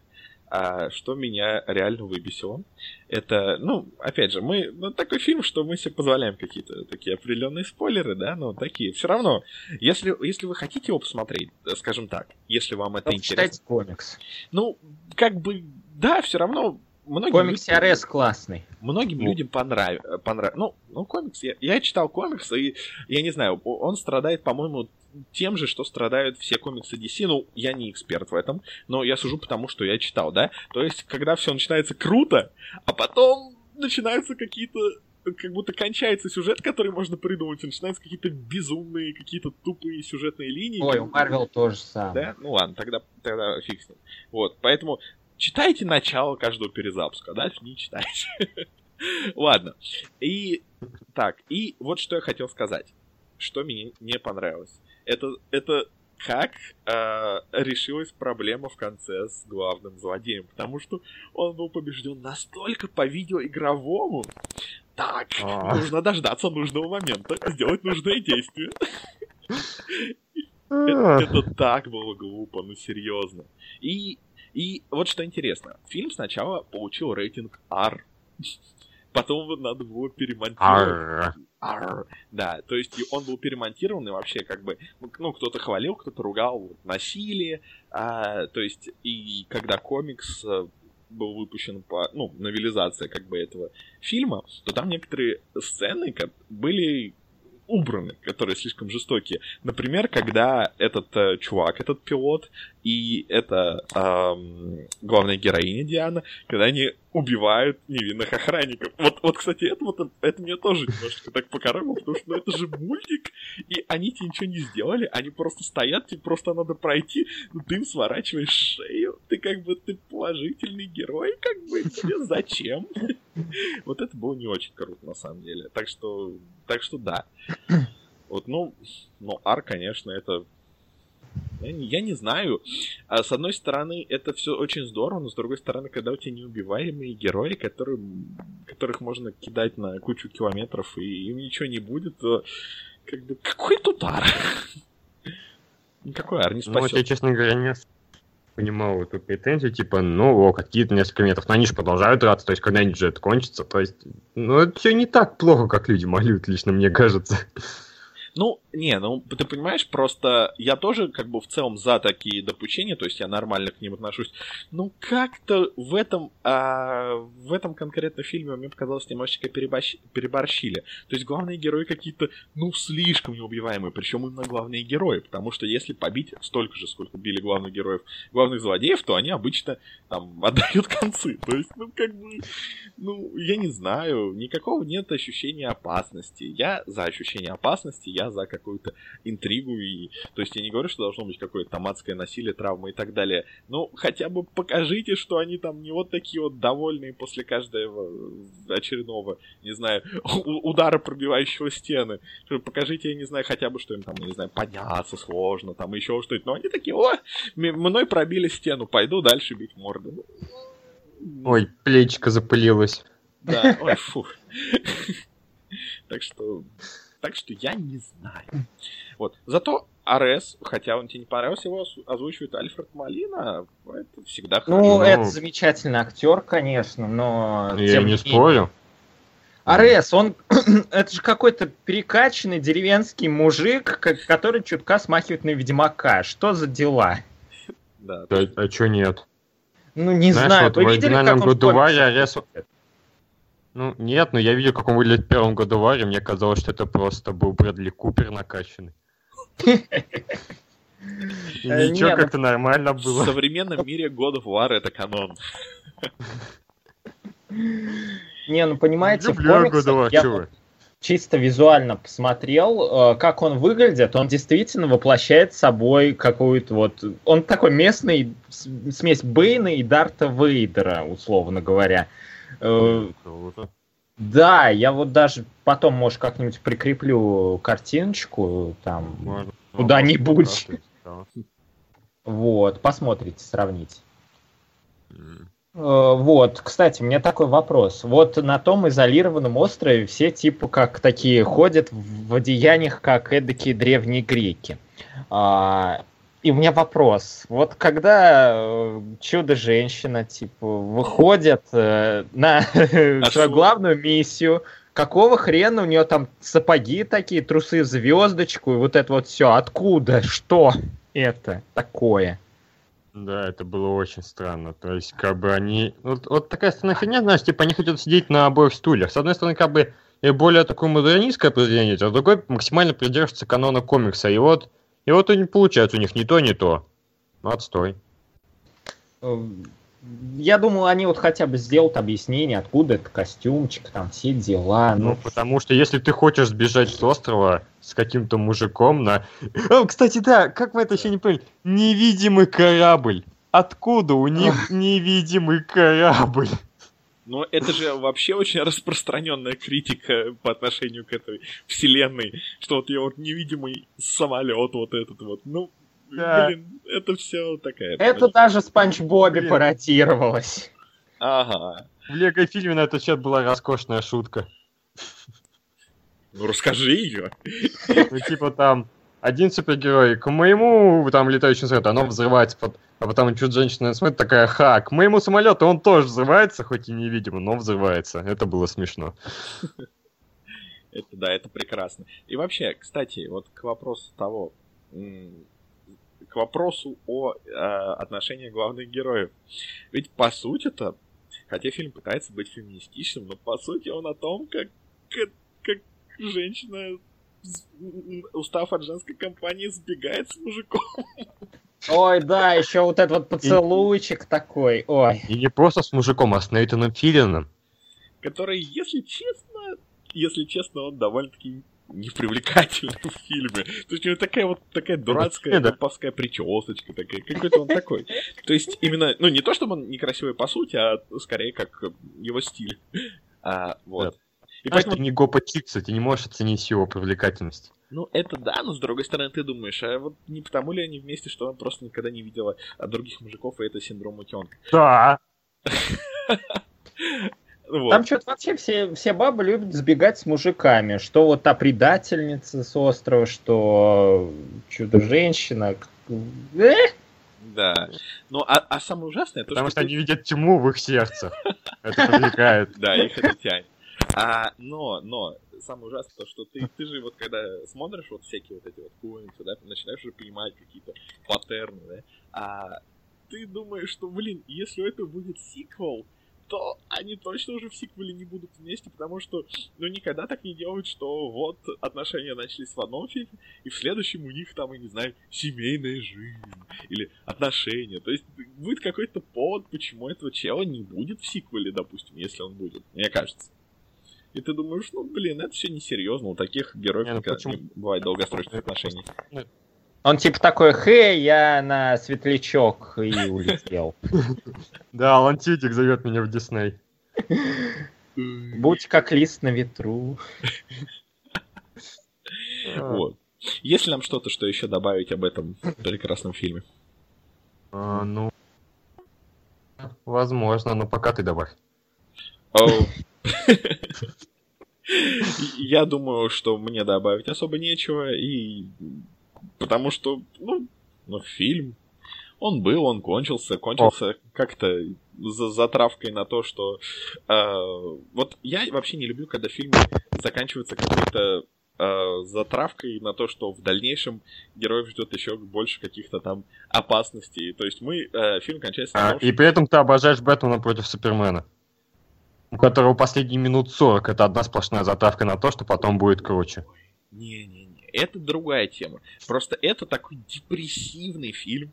А что меня реально выбесило, это, ну, опять же, мы, ну, такой фильм, что мы себе позволяем какие-то такие определенные спойлеры, да, но такие. Все равно, если, если вы хотите его посмотреть, скажем так, если вам это интересно. Комикс. Ну, как бы, да, все равно многим комикс людям, RS классный. Многим ну. людям понравится. Понрав... Ну, ну, комикс, я, я читал комикс, и я не знаю, он страдает, по-моему, тем же, что страдают все комиксы DC. Ну, я не эксперт в этом, но я сужу потому, что я читал, да? То есть, когда все начинается круто, а потом начинаются какие-то как будто кончается сюжет, который можно придумать, и начинаются какие-то безумные, какие-то тупые сюжетные линии. Ой, у Марвел тоже самое. Да? Ну ладно, тогда, тогда фиг с ним. Вот, поэтому читайте начало каждого перезапуска, а дальше не читайте. Ладно. И так, и вот что я хотел сказать. Что мне не понравилось это, это как э, решилась проблема в конце с главным злодеем, потому что он был побежден настолько по видеоигровому. Так, А-а-а. нужно дождаться нужного момента, сделать нужное действие. Это так было глупо, ну серьезно. И, и вот что интересно, фильм сначала получил рейтинг R. Потом надо было перемонтировать. Арр. Да, то есть он был перемонтирован, и вообще как бы, ну, кто-то хвалил, кто-то ругал насилие, а, то есть, и когда комикс э, был выпущен по, ну, новелизация как бы этого фильма, то там некоторые сцены были убраны, которые слишком жестокие. Например, когда этот э, чувак, этот пилот и эта э, главная героиня Диана, когда они убивают невинных охранников. Вот, вот кстати, это, вот, это меня тоже немножко так покоробило, потому что ну, это же мультик, и они тебе ничего не сделали, они просто стоят, тебе просто надо пройти, ну ты им сворачиваешь шею, ты как бы, ты положительный герой, как бы, тебе зачем? Вот это было не очень круто, на самом деле. Так что, так что да. Вот, ну, ну, Ар, конечно, это я не, я не знаю. А, с одной стороны, это все очень здорово, но с другой стороны, когда у тебя неубиваемые герои, которые, которых можно кидать на кучу километров, и им ничего не будет, то как бы какой тут ар? Никакой ар не спасет. Ну, вот я, честно говоря, не понимал эту претензию, типа, ну, о, какие-то несколько метров, но они же продолжают драться, то есть когда-нибудь же это кончится, то есть, ну, это все не так плохо, как люди молют, лично мне кажется. Ну, не, ну ты понимаешь, просто я тоже как бы в целом за такие допущения, то есть я нормально к ним отношусь. Ну как-то в этом, а, в этом конкретно фильме мне показалось немножечко переборщ... переборщили. То есть главные герои какие-то, ну слишком неубиваемые, причем именно главные герои, потому что если побить столько же, сколько били главных героев, главных злодеев, то они обычно там отдают концы. То есть, ну как бы, ну я не знаю, никакого нет ощущения опасности. Я за ощущение опасности, я за какую-то интригу. И... То есть я не говорю, что должно быть какое-то там адское насилие, травмы и так далее. Ну, хотя бы покажите, что они там не вот такие вот довольные после каждого очередного, не знаю, удара, пробивающего стены. Покажите, я не знаю, хотя бы, что им там, не знаю, подняться сложно, там еще что-то. Но они такие, о, мной пробили стену, пойду дальше бить морды. Ой, плечико запылилось. Да, ой, фу. Так что так что я не знаю. Вот. Зато Арес, хотя он тебе не понравился, его озвучивает Альфред Малина. Это всегда ну, хорошо. Ну, это замечательный актер, конечно, но... Я тем не спорю. Арес, он... это же какой-то перекачанный деревенский мужик, который чутка смахивает на Ведьмака. Что за дела? Да. А, а чё нет? Ну, не Знаешь, знаю, вот вы в видели, оригинальном как он в году Варя комиксах Арес-? Ну, нет, но я видел, как он выглядит в первом году Варе, мне казалось, что это просто был Брэдли Купер накачанный. И Э, ничего, ну- как-то нормально В было. современном мире God of War это канон. Не, ну понимаете, в Люблю God of War, чисто визуально посмотрел, э, как он выглядит, он действительно воплощает собой какую-то вот... Он такой местный смесь Бейна и Дарта Вейдера, условно говоря. Э, Круто. Да, я вот даже потом, может, как-нибудь прикреплю картиночку там. Можно. Куда-нибудь. Да. Вот, посмотрите, сравните. Э, Вот, кстати, у меня такой вопрос. Вот на том изолированном острове все типа как такие ходят в в одеяниях, как эдакие древние греки. А, И у меня вопрос. Вот когда э, чудо-женщина, типа, выходит э, на свою главную миссию, какого хрена у нее там сапоги такие, трусы в звездочку и вот это вот все? Откуда? Что это такое? Да, это было очень странно. То есть, как бы они... Вот, вот такая странная херня, знаешь, типа они хотят сидеть на обоих стульях. С одной стороны, как бы и более такое модернистское произведение, а с другой максимально придерживается канона комикса. И вот, и вот и не получается у них ни то, ни то. Ну, Отстой. Э, Я думал, они вот хотя бы сделают объяснение, откуда этот костюмчик, там все дела. Ну, Ну, потому что если ты хочешь сбежать с острова с каким-то мужиком на... О, кстати, да, как вы это еще не поняли? Невидимый корабль. Откуда у них невидимый корабль? Но это же вообще очень распространенная критика по отношению к этой вселенной, что вот я вот невидимый самолет вот этот вот, ну, Да. блин, это все такая... это даже Спанч Бобби Блин. пародировалось. Ага. В Лего-фильме на этот счет была роскошная шутка. Ну расскажи ее. Ну, типа там один супергерой к моему там летающему самолету, оно взрывается, пот- а потом чуть женщина смотрит, такая, ха, к моему самолету он тоже взрывается, хоть и невидимо, но взрывается. Это было смешно. Это да, это прекрасно. И вообще, кстати, вот к вопросу того, к вопросу о э, отношении главных героев. Ведь по сути-то, хотя фильм пытается быть феминистичным, но по сути он о том, как, как, как женщина, устав от женской компании, сбегает с мужиком. Ой, да, еще вот этот вот поцелуйчик такой. Ой. И не просто с мужиком, а с Нейтаном Филлином. который, если честно, если честно, он довольно-таки непривлекательный в фильме. То есть у него такая вот такая дурацкая Да. поповская прическа такая, какой-то он такой. То есть именно, ну не то чтобы он некрасивый по сути, а скорее как его стиль. А, вот. И Знаешь, поэтому, ты не Гопа Чикса, ты не можешь оценить его привлекательность. ну это да, но с другой стороны ты думаешь, а вот не потому ли они вместе, что он просто никогда не видела от других мужиков, и это синдром утенка. Да. Вот. Там что-то вообще все, все бабы любят сбегать с мужиками. Что вот та предательница с острова, что чудо-женщина. Э? Да. Ну, а, а самое ужасное, то, Потому что что ты- они видят тьму в их сердцах. Это привлекает. Да, их это тянет. А, но, но, самое ужасное то, что ты, ты же вот когда смотришь вот всякие вот эти вот комиксы, да, начинаешь уже понимать какие-то паттерны, да, а ты думаешь, что, блин, если у этого будет сиквел, то они точно уже в сиквеле не будут вместе, потому что, ну, никогда так не делают, что вот отношения начались в одном фильме, и в следующем у них там, я не знаю, семейная жизнь или отношения. То есть будет какой-то повод, почему этого чела не будет в сиквеле, допустим, если он будет, мне кажется. И ты думаешь, ну, блин, это все несерьезно, у таких героев Не, ну никогда почему? не бывает долгосрочных отношений. Он типа такой, хей, я на светлячок и улетел. Да, Алан Тютик зовет меня в Дисней. Будь как лист на ветру. Вот. Есть ли нам что-то, что еще добавить об этом прекрасном фильме? А, ну, возможно, но пока ты добавь. Я думаю, что мне добавить особо нечего, и потому что, ну, ну, фильм, он был, он кончился, кончился как-то за затравкой на то, что... э, вот я вообще не люблю, когда фильмы заканчиваются какой-то э, затравкой на то, что в дальнейшем героев ждет еще больше каких-то там опасностей. То есть мы, э, фильм кончается А, том, и при этом ты обожаешь Бэтмена против Супермена. У которого последние минут 40 это одна сплошная затравка на то, что потом будет круче. Не-не-не, это другая тема. Просто это такой депрессивный фильм,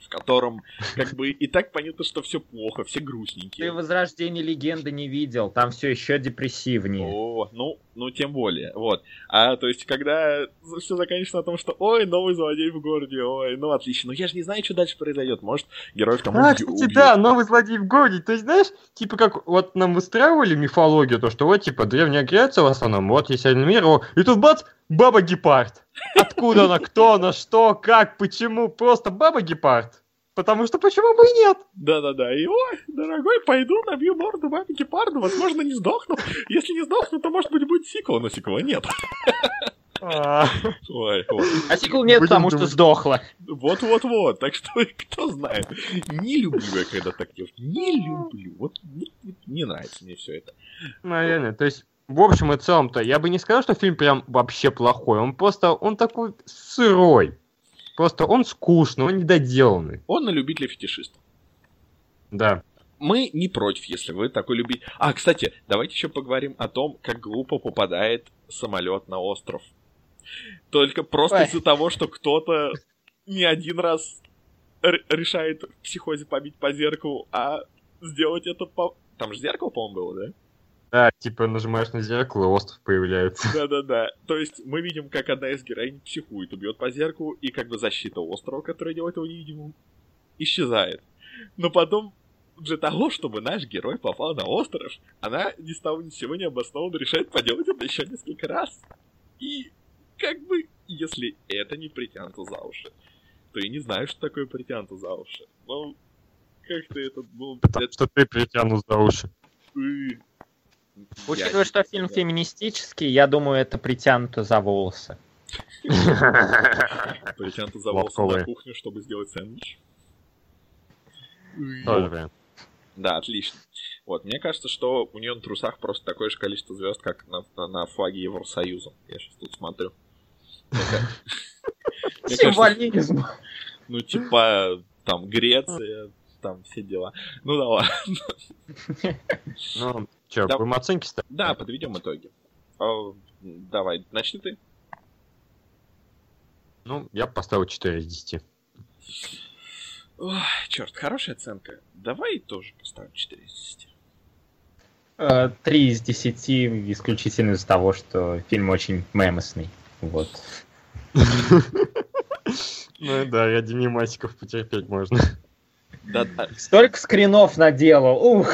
в котором как бы и так понятно, что все плохо, все Ты грустненькие. Возрождение легенды не видел, там все еще депрессивнее. О, ну, ну тем более, вот. А то есть, когда все заканчивается на том, что ой, новый злодей в городе, ой, ну отлично, ну я же не знаю, что дальше произойдет, может, героев там А, кстати, убьют. да, новый злодей в городе. То есть, знаешь, типа как вот нам выстраивали мифологию, то что вот, типа, древняя Греция в основном, вот есть один мир, о, и тут бац, баба гепард. Откуда она, кто она, что, как, почему, просто баба гепард. Потому что почему бы и нет? Да-да-да, и ой, дорогой, пойду набью морду бабе гепарду, возможно, не сдохну. Если не сдохну, то, может быть, будет сиквел, но сиквела нет. А, Ой, вот. А сиквел нет, потому что сдохла. Вот-вот-вот, так что кто знает. Не люблю я, когда так делают. Не люблю. Вот не, не нравится мне все это. Наверное, то есть, в общем и целом-то, я бы не сказал, что фильм прям вообще плохой. Он просто, он такой сырой. Просто он скучный, он недоделанный. Он на любителя фетишистов. Да. Мы не против, если вы такой любите. А, кстати, давайте еще поговорим о том, как глупо попадает самолет на остров. Только просто из-за того, что кто-то не один раз решает в психозе побить по зеркалу, а сделать это по... Там же зеркало, по-моему, было, да? Да, типа нажимаешь на зеркало, и остров появляется. Да-да-да. То есть мы видим, как одна из героинь психует, убьет по зеркалу, и как бы защита острова, которая делает его невидимым, исчезает. Но потом, для того, чтобы наш герой попал на остров, она ни с того ни с сего не обоснованно решает поделать это еще несколько раз. И как бы, если это не притянуто за уши, то я не знаю, что такое притянуто за уши. Ну, как-то это было... Потому что ты притянул за уши. Учитывая, что фильм феминистический, я думаю, это притянуто за волосы. Притянуто за волосы на кухню, чтобы сделать сэндвич. Да, отлично. Вот, мне кажется, что у нее на трусах просто такое же количество звезд, как на, на- на флаге Евросоюза. Я сейчас тут смотрю. Символизм. Ну, типа, там, Греция, там все дела. Ну да ладно. Ну, что, Да. будем оценки ставить? Да, подведем итоги. А, Давай, начни ты. Ну, я поставил 4 из 10. Ой, черт, хорошая оценка. Давай тоже поставим 4 из 10. Э, Три из десяти исключительно из-за того, что фильм очень мемосный. Вот. Ну да, ради мемасиков потерпеть можно. Да, да, Столько скринов наделал. Ух!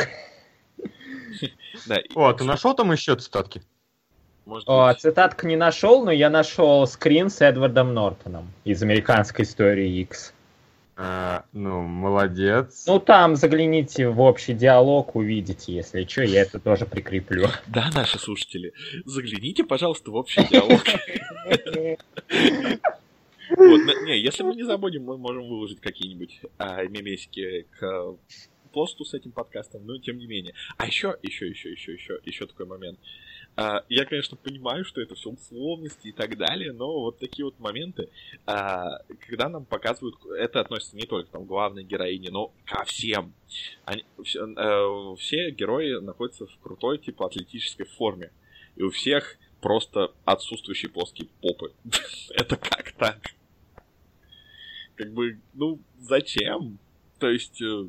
Да. О, ты нашел там еще цитатки? Может О, быть, цитатку не нашел, но я нашел скрин с Эдвардом Нортоном из американской истории X. А, ну, молодец. Ну, там загляните в общий диалог, увидите, если что, я это тоже прикреплю. Да, наши слушатели, загляните, пожалуйста, в общий диалог. Вот, не, если мы не забудем, мы можем выложить какие-нибудь а, мемесики к посту с этим подкастом, но тем не менее. А еще, еще, еще, еще, еще, еще такой момент. А, я, конечно, понимаю, что это все условности и так далее, но вот такие вот моменты, а, когда нам показывают, это относится не только там, к главной героине, но ко всем. Они, все, э, все герои находятся в крутой, типа, атлетической форме. И у всех просто отсутствующие плоские попы. Это как так? Как бы, ну, зачем? То есть, э,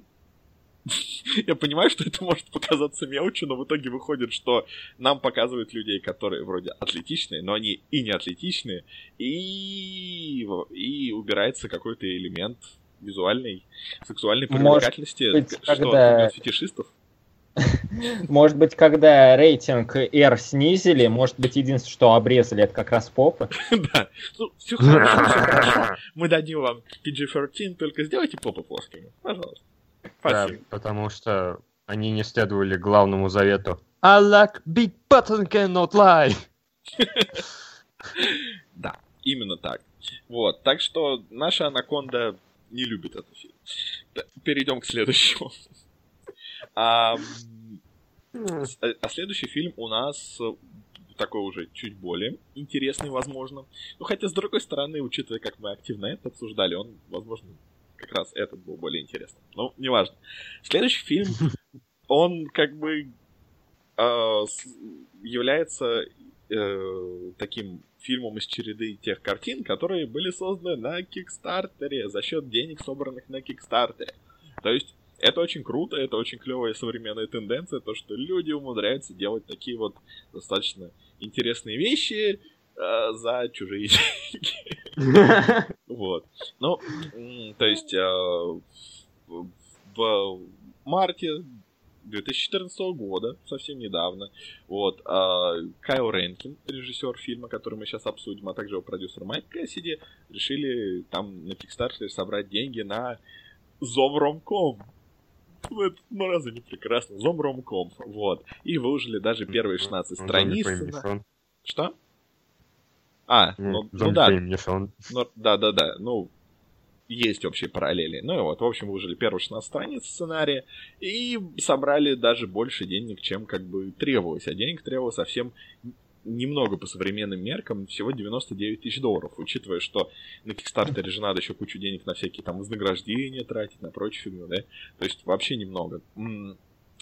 я понимаю, что это может показаться мелочью, но в итоге выходит, что нам показывают людей, которые вроде атлетичные, но они и не атлетичные, и, и убирается какой-то элемент визуальной, сексуальной Может привлекательности. быть, что, когда- от фетишистов? Может быть, когда рейтинг R снизили, может быть, единственное, что обрезали, это как раз попы. Да. Ну, все хорошо, всё хорошо. Мы дадим вам PG-13, только сделайте попы плоскими. Пожалуйста. Да, Спасибо. потому что они не следовали главному завету. I like big button cannot lie. Да, именно так. Вот, так что наша анаконда не любит этот фильм. Да, Перейдем к следующему. А, а следующий фильм у нас э, такой уже чуть более интересный, возможно. Ну, хотя, с другой стороны, учитывая, как мы активно это обсуждали, он, возможно, как раз этот был более интересным. Ну, неважно. Следующий фильм, он как бы э, является э, таким фильмом из череды тех картин, которые были созданы на Кикстартере за счет денег, собранных на Кикстартере. То есть это очень круто, это очень клевая современная тенденция, то, что люди умудряются делать такие вот достаточно интересные вещи за чужие деньги. Вот. Ну, то есть э, в марте 2014 года, совсем недавно. Вот. Э, Кайл Ренкин, режиссер фильма, который мы сейчас обсудим, а также его продюсер Майк Кэссиди, решили там на Kickstarter собрать деньги на Зомромком. Это ну, разве не прекрасно? Зомромком. Вот. И выложили даже первые 16 страниц. Что? А, ну, ну да. Ну, да, да, да. Ну, есть общие параллели. Ну и вот, в общем, выжили первые 16 страниц сценария и собрали даже больше денег, чем как бы требовалось. А денег требовалось совсем немного по современным меркам, всего 99 тысяч долларов, учитывая, что на Кикстартере же надо еще кучу денег на всякие там вознаграждения тратить, на прочую фигню, да? То есть вообще немного.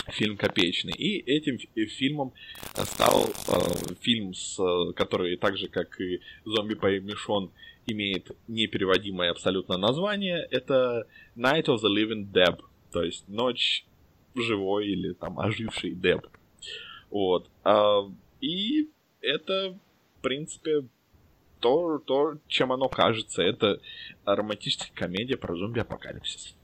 Фильм копеечный. И этим фильмом стал э, фильм, с, который так же, как и «Зомби по имени Шон», имеет непереводимое абсолютно название. Это Night of the Living Deb, то есть Ночь живой или там оживший Деб. Вот. А, и это, в принципе, то, то, чем оно кажется. Это романтическая комедия про зомби-апокалипсис.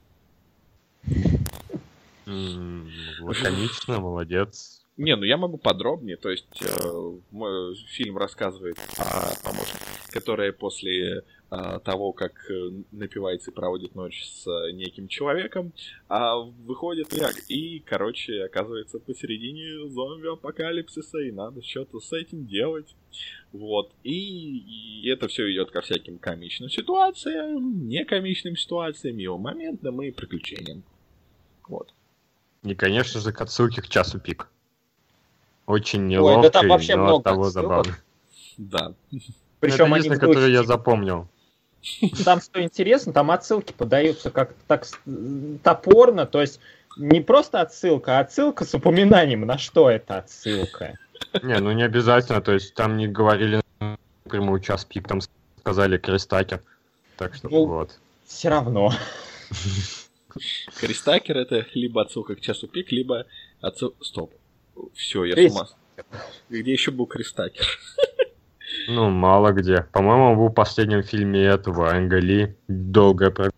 Лаконично, молодец. Не, ну я могу подробнее. То есть э, мой фильм рассказывает о помощнике, которая после э, того, как э, напивается и проводит ночь с э, неким человеком, а выходит як и, короче, оказывается посередине зомби-апокалипсиса, и надо что-то с этим делать. Вот. И, и это все идет ко всяким комичным ситуациям, некомичным ситуациям, его моментам и приключениям. Вот. И, конечно же, к отсылке к часу пик. Очень неловко, Ой, да там вообще но много того забавно. Да. Причем это они который я запомнил. Там что интересно, там отсылки подаются как-то так топорно, то есть не просто отсылка, а отсылка с упоминанием, на что это отсылка. Не, ну не обязательно, то есть там не говорили прямую час пик, там сказали Крестакер. Так что ну, вот. Все равно. Крестакер это либо отсылка к часу пик, либо отсылка... Стоп. Все, я Крис. с ума. Где еще был Кристакер? Ну, мало где. По-моему, был в последнем фильме этого Ангали. Долгая про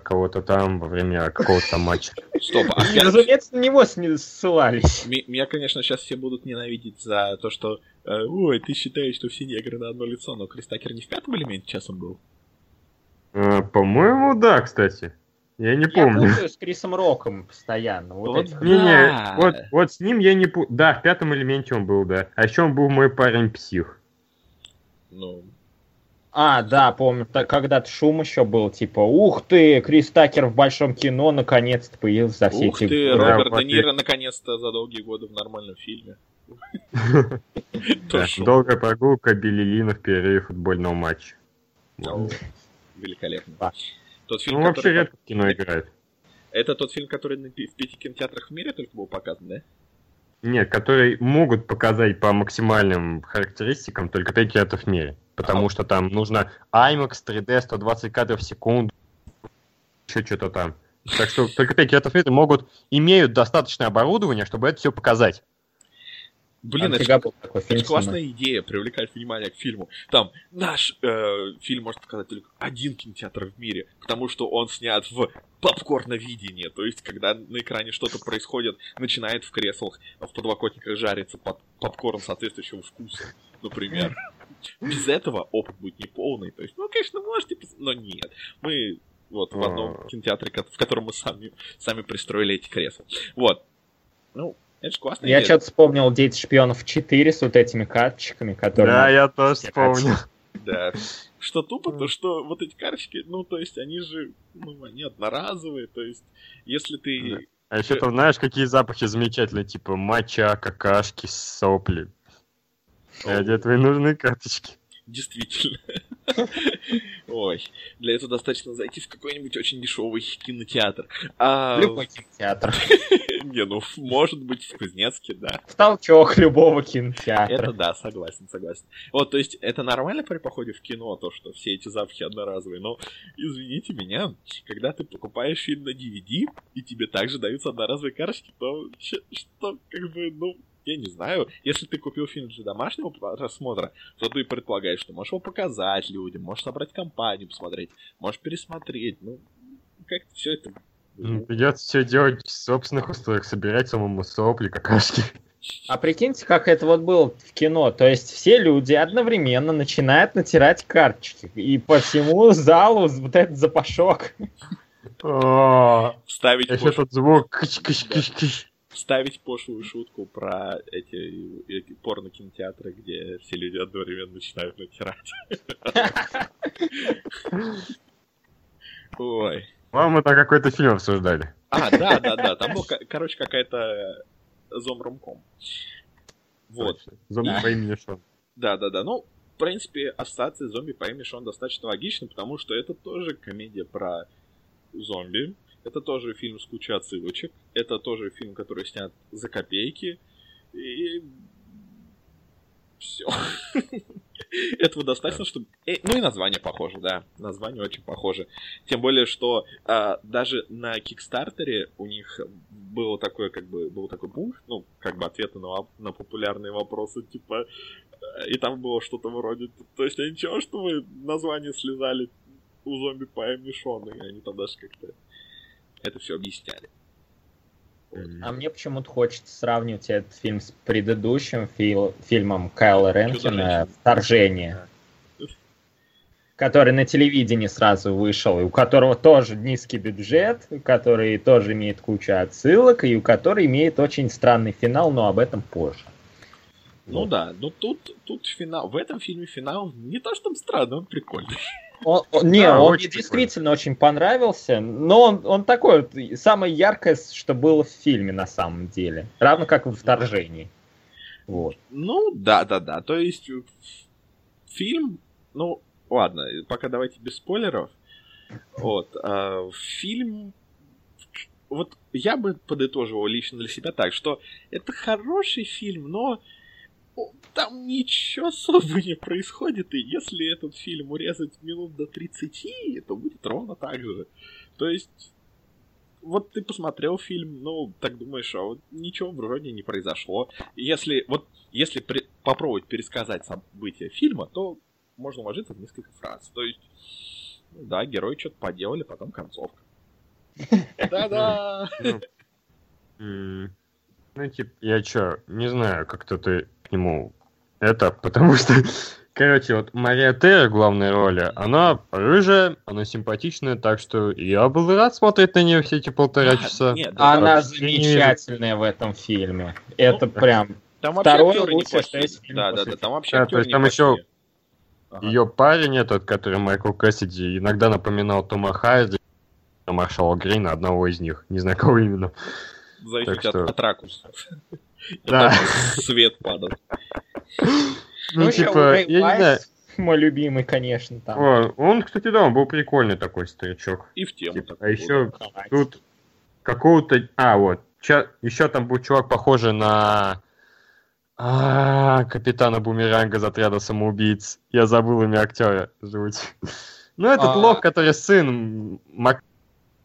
кого-то там во время какого-то матча. Стоп, а я... Разумеется, на него ссылались. Меня, конечно, сейчас все будут ненавидеть за то, что э, ой, ты считаешь, что все негры на одно лицо, но Кристакер не в пятом элементе часом был? А, по-моему, да, кстати. Я не помню. Я с Крисом Роком постоянно. Вот, вот не, не, вот, вот с ним я не помню. Да, в пятом элементе он был, да. А еще он был мой парень псих. Ну. А, да, помню, когда-то шум еще был, типа, ух ты, Крис Такер в большом кино наконец-то появился за все ух эти... Ух ты, Роберт Де Ниро наконец-то за долгие годы в нормальном фильме. Долгая прогулка Билли Лина в перерыве футбольного матча. Великолепно. Тот фильм, ну, вообще редко в кино играет. Это тот фильм, который в пяти кинотеатрах в мире только был показан, да? Нет, который могут показать по максимальным характеристикам только 5 кинотеатров в мире. Потому а. что там нужно IMAX, 3D, 120 кадров в секунду, еще что-то там. Так что только 5 кинотеатров в мире могут, имеют достаточное оборудование, чтобы это все показать. Блин, это, такой это классная идея, привлекать внимание к фильму. Там наш э, фильм может показать только один кинотеатр в мире, потому что он снят в попкорновидении. То есть, когда на экране что-то происходит, начинает в креслах, в подлокотниках жариться под попкорн соответствующего вкуса, например. Без этого опыт будет неполный. То есть, ну, конечно, можете, но нет. Мы вот в одном а. кинотеатре, в котором мы сами, сами пристроили эти кресла. Вот. Ну, это же классно. Я что-то вспомнил Дети шпионов 4 с вот этими карточками, которые... Да, я тоже вспомнил. Да. Что тупо, то что вот эти карточки, ну, то есть они же, ну, они одноразовые, то есть если ты... А еще там знаешь, какие запахи замечательные, типа моча, какашки, сопли. А для этого и нужны карточки. Действительно. Ой, для этого достаточно зайти в какой-нибудь очень дешевый кинотеатр. А, Любой кинотеатр. не, ну, может быть, в Кузнецке, да. Толчок любого кинотеатра. Это да, согласен, согласен. Вот, то есть, это нормально при походе в кино, то, что все эти запахи одноразовые, но, извините меня, когда ты покупаешь фильм на DVD, и тебе также даются одноразовые карточки, то что, как бы, ну, я не знаю, если ты купил фильм для домашнего просмотра, то ты предполагаешь, что можешь его показать людям, можешь собрать компанию, посмотреть, можешь пересмотреть, ну, как-то все это... Ну, Придется все делать в собственных условиях, собирать самому сопли, какашки. А прикиньте, как это вот было в кино. То есть все люди одновременно начинают натирать карточки. И по всему залу вот этот запашок. О, Вставить, Еще тот звук. кыш-кыш-кыш-кыш. Вставить пошлую шутку про эти э, порно-кинотеатры, где все люди одновременно начинают натирать. Ой. Мы там какой-то фильм обсуждали. А, да, да, да. Там был, ко- короче, какая-то зомромком. Вот. Зомби по имени Шон. Да, да, да. Ну, в принципе, ассоциация зомби по имени Шон достаточно логична, потому что это тоже комедия про зомби. Это тоже фильм с кучей отсылочек. Это тоже фильм, который снят за копейки. И... Все. Этого достаточно, чтобы... э, Ну и название похоже, да. Название очень похоже. Тем более, что а, даже на Кикстартере у них было такое, как бы, был такой пункт, ну, как бы ответы на, популярные вопросы, типа, и там было что-то вроде, то есть, а ничего, что вы название слезали у зомби по имени Шон, и они там даже как-то это все объясняли. А мне почему-то хочется сравнивать этот фильм с предыдущим фил- фильмом Кайла Ренкина «Вторжение», который на телевидении сразу вышел, и у которого тоже низкий бюджет, который тоже имеет кучу отсылок, и у которого имеет очень странный финал, но об этом позже. Ну да, но тут, тут финал, в этом фильме финал не то чтобы странный, он прикольный. Он- он- не, Да, он мне действительно очень понравился, но он, он такой вот, самое яркое, что было в фильме на самом деле. Равно как в вторжении. Вот. Ну, да, да, да. То есть э, фильм, ну, ладно, пока давайте без спойлеров. Вот, а, фильм, вот я бы подытоживал лично для себя так, что это хороший фильм, но там ничего особо не происходит, и если этот фильм урезать минут до 30, то будет ровно так же. То есть, вот ты посмотрел фильм, ну, так думаешь, а вот ничего вроде не произошло. Если, вот, если при- попробовать пересказать события фильма, то можно уложиться в несколько фраз. То есть, ну да, герои что-то поделали, потом концовка. Да-да! Ну, Ну, типа, я чё, не знаю, как-то ты к нему это, потому что, короче, вот Мария Терра в главной роли, она рыжая, она симпатичная, так что я был рад смотреть на нее все эти полтора часа. Нет, да, Она замечательная в этом фильме. Это Ну, прям... там вообще второе лучшее, что есть фильме Да, да, да, там вообще Да, то есть там еще. Ага. Ее парень этот, который Майкл Кэссиди, иногда напоминал Тома Харди, Маршала Грина, одного из них, не знаю кого именно. Зависит так от, что- от ракурса. Да. Свет падал. Ну, ещё типа, я не знаю. Мой любимый, конечно, там. О, он, кстати, да, он был прикольный такой старичок. И в тему. Типа, а еще тут какого-то... А, вот. еще там был чувак, похожий на... А, капитана Бумеранга из отряда самоубийц. Я забыл имя актера. Жуть. Ну, этот А. лох, который сын Мак...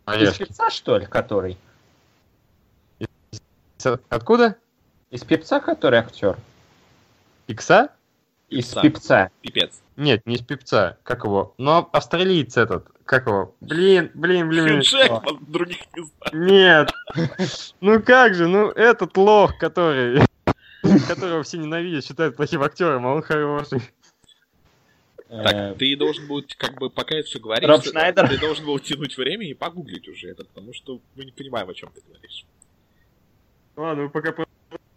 Из что ли, который? Откуда? Из певца, который актер? Икса? Из Певца. певца. Пипец. Нет, не из певца. Как его? Но австралиец этот. Как его? Блин, блин, блин. Джекман, других не знаю. Нет. Ну как же, ну этот лох, который... Которого все ненавидят, считают плохим актером, а он хороший. Э, Так, ты должен был, как бы, пока я все говоришь, Роб ты- Шнайдер? ты должен был тянуть время и погуглить уже это, потому что мы не понимаем, о чем ты говоришь. Ладно, вы пока...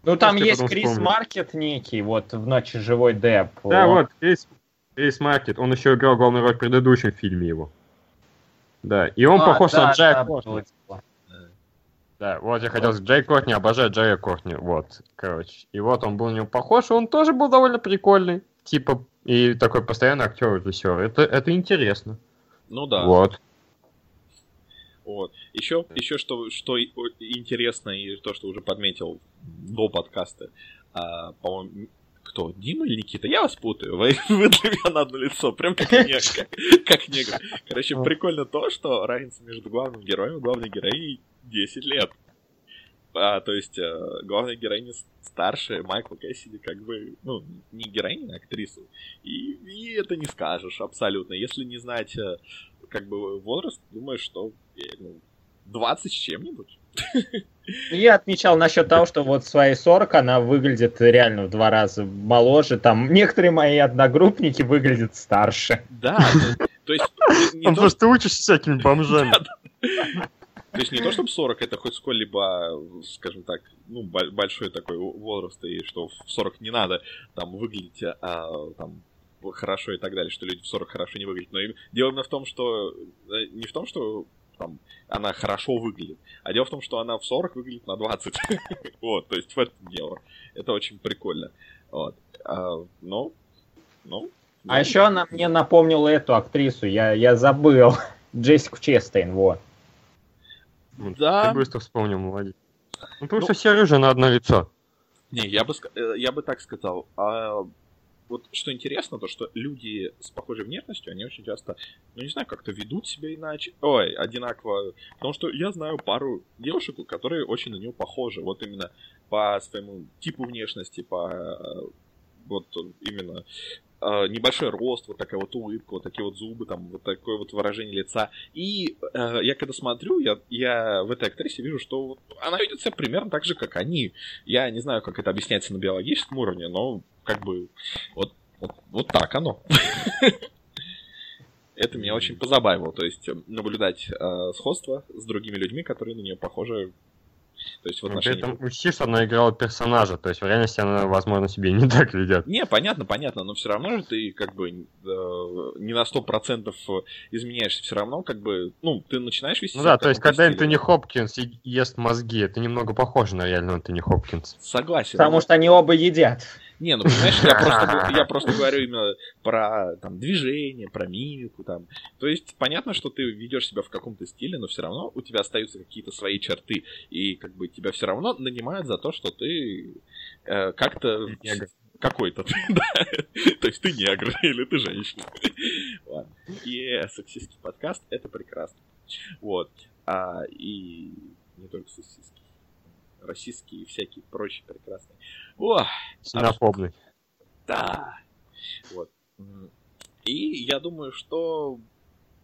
Ну там есть Крис вспомню. Маркет некий, вот в ночи живой Деп. Да, Он- вот, Крис, Крис Маркет, он еще играл главную роль в предыдущем фильме его. Да, и он А, похож да, на Джая да, Кошнера. было дело. Да, вот я хотел сказать, Джей Кортни, обожаю Джея Кортни, вот, короче. И вот он был на него похож, и он тоже был довольно прикольный. Типа, и такой постоянный актер-режиссер. Это, это интересно. Ну да. Вот. Вот. Еще, еще что, что интересно, и то, что уже подметил до подкаста, а, по-моему, кто? Дима или Никита? Я вас путаю. Вы, вы для меня на одно лицо. Прям как, не, как, как негр. Короче, прикольно то, что разница между главным героем и главной героиней 10 лет. А, то есть, э, главная героиня старше Майкла Кэссиди, как бы, ну, не героиня, а актрису. И, и это не скажешь абсолютно. Если не знать, э, как бы, возраст, думаешь, что э, ну, 20 с чем-нибудь. Я отмечал насчет того, что вот свои 40 она выглядит реально в два раза моложе. Там некоторые мои одногруппники выглядят старше. Да, то, есть, Он то, просто учишься всякими бомжами. То есть не то, чтобы 40 это хоть сколь-либо, скажем так, ну, бо- большой такой возраст, и что в 40 не надо там выглядеть а, там хорошо и так далее, что люди в 40 хорошо не выглядят. Но им- дело именно в том, что э, не в том, что там она хорошо выглядит, а дело в том, что она в 40 выглядит на 20. Вот, то есть в этом дело. Это очень прикольно. Вот. А, Ну, ну. А еще она мне напомнила эту актрису, я, я забыл. Джессику Честейн, вот. Да. Ты быстро вспомнил, молодец. Ну, потому Ну. что все рыжие на одно лицо. Не, я бы, э, я бы так сказал. А, вот что интересно, то что люди с похожей внешностью, они очень часто, ну не знаю, как-то ведут себя иначе. Ой, одинаково. Потому что я знаю пару девушек, которые очень на нее похожи. Вот именно по своему типу внешности, по э, вот именно э, небольшой рост, вот такая вот улыбка, вот такие вот зубы, там вот такое вот выражение лица. И э, я когда смотрю, я, я в этой актрисе вижу, что она ведет себя примерно так же, как они. Я не знаю, как это объясняется на биологическом уровне, но как бы вот, вот, вот так оно. Это меня очень позабавило, то есть э, наблюдать э, сходство с другими людьми, которые на нее похожи. То есть в Но При отношении... этом учти, что она играла персонажа, то есть в реальности она, возможно, себе не так ведет. Не, понятно, понятно, но все равно же ты как бы э, не на сто процентов изменяешься, все равно как бы, ну, ты начинаешь вести Ну себя да, то есть когда стиле. Энтони Хопкинс ест мозги, это немного похоже на реального Энтони Хопкинс. Согласен. Потому что они оба едят. Не, ну понимаешь, я просто, я просто говорю именно про там, движение, про мимику. Там. То есть понятно, что ты ведешь себя в каком-то стиле, но все равно у тебя остаются какие-то свои черты. И как бы тебя все равно нанимают за то, что ты э, как-то какой-то. да. То есть ты негр или ты женщина. Ладно. И сексистский подкаст это прекрасно. Вот. А, и не только сексистский. Российские и всякие прочие прекрасные. О, Синофобный. да. Вот. И я думаю, что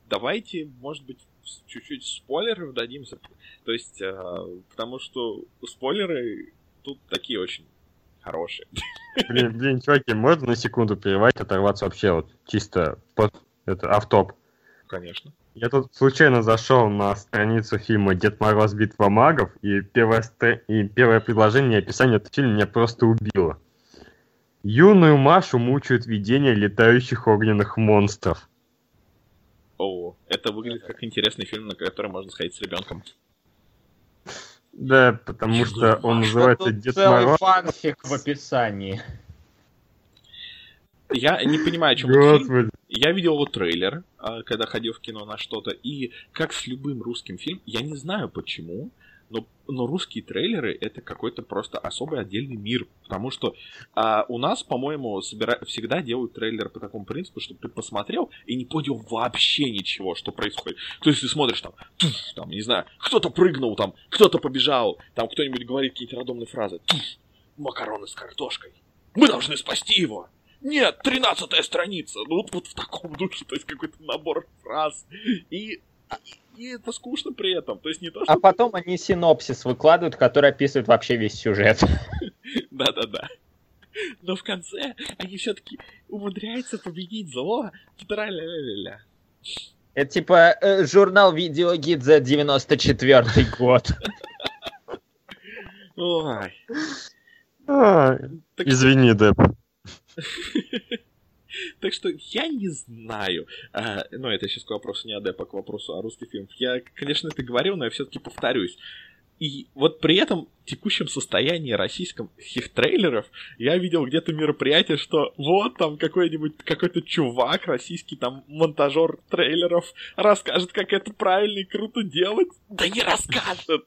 давайте, может быть, чуть-чуть спойлеров дадимся. То есть, э, потому что спойлеры тут такие очень хорошие. Блин, блин, чуваки, можно на секунду прервать, оторваться вообще вот чисто под это автоп. Конечно. Я тут случайно зашел на страницу фильма «Дед Мороз. Битва магов», и первое, и первое предложение описания этого фильма меня просто убило. Юную Машу мучают видения летающих огненных монстров. О, это выглядит как интересный фильм, на который можно сходить с ребенком. Да, потому что он называется «Дед целый Мороз». фанфик в описании. Я не понимаю, о чем фильм. Я видел его трейлер, а, когда ходил в кино на что-то, и как с любым русским фильмом, я не знаю почему, но, но русские трейлеры это какой-то просто особый отдельный мир, потому что а, у нас, по-моему, собира- всегда делают трейлер по такому принципу, чтобы ты посмотрел и не понял вообще ничего, что происходит. То есть ты смотришь там, туф, там, не знаю, кто-то прыгнул там, кто-то побежал, там кто-нибудь говорит какие-то радомные фразы, туф, макароны с картошкой, мы должны спасти его. Нет, тринадцатая страница. Ну вот, вот в таком духе, то есть какой-то набор фраз. И, и, и это скучно при этом. То есть не то, что... А потом они синопсис выкладывают, который описывает вообще весь сюжет. Да-да-да. Но в конце они все-таки умудряются победить зло. Тра-ля-ля-ля-ля. Это типа э, журнал Видеогид за 94 год. Ой. А, Извини, Деп. Так что я не знаю. А, ну, это сейчас к вопросу не о Депа, к вопросу о русских фильмах. Я, конечно, это говорил, но я все-таки повторюсь. И вот при этом текущем состоянии российских трейлеров я видел где-то мероприятие, что вот там какой-нибудь какой-то чувак, российский там монтажер трейлеров, расскажет, как это правильно и круто делать. Да не расскажет!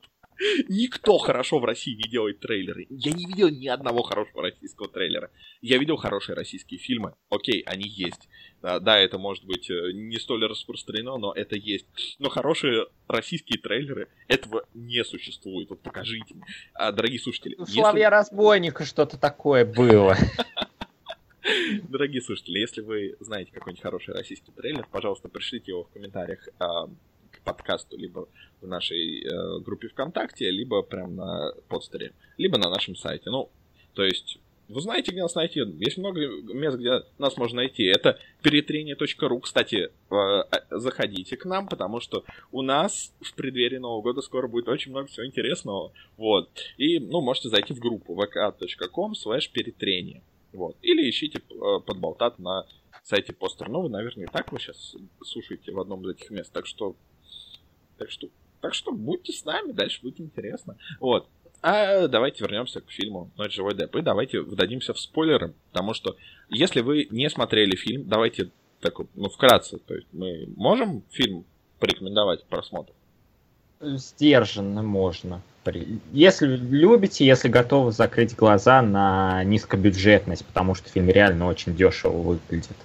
Никто хорошо в России не делает трейлеры. Я не видел ни одного хорошего российского трейлера. Я видел хорошие российские фильмы. Окей, они есть. Да, да, это может быть э, не столь распространено, но это есть. Но хорошие российские трейлеры, этого не существует. Вот покажите мне. А, дорогие слушатели... У если... Славья Разбойника что-то такое было. Дорогие слушатели, если вы знаете какой-нибудь хороший российский трейлер, пожалуйста, пришлите его в комментариях а, подкасту, либо в нашей э, группе ВКонтакте, либо прям на постере, либо на нашем сайте. Ну, то есть, вы знаете, где нас найти. Есть много мест, где нас можно найти. Это перетрение.ру. Кстати, э, э, заходите к нам, потому что у нас в преддверии Нового года скоро будет очень много всего интересного. Вот. И, ну, можете зайти в группу vk.com slash перетрение. Вот. Или ищите э, подболтат на сайте постер. Ну, вы, наверное, и так вы сейчас слушаете в одном из этих мест. Так что так что, так что будьте с нами, дальше будет интересно. Вот. А давайте вернемся к фильму «Ночь живой Депп» и давайте вдадимся в спойлеры, потому что если вы не смотрели фильм, давайте так, ну, вкратце, то есть мы можем фильм порекомендовать к просмотру? Сдержанно можно. Если любите, если готовы закрыть глаза на низкобюджетность, потому что фильм реально очень дешево выглядит.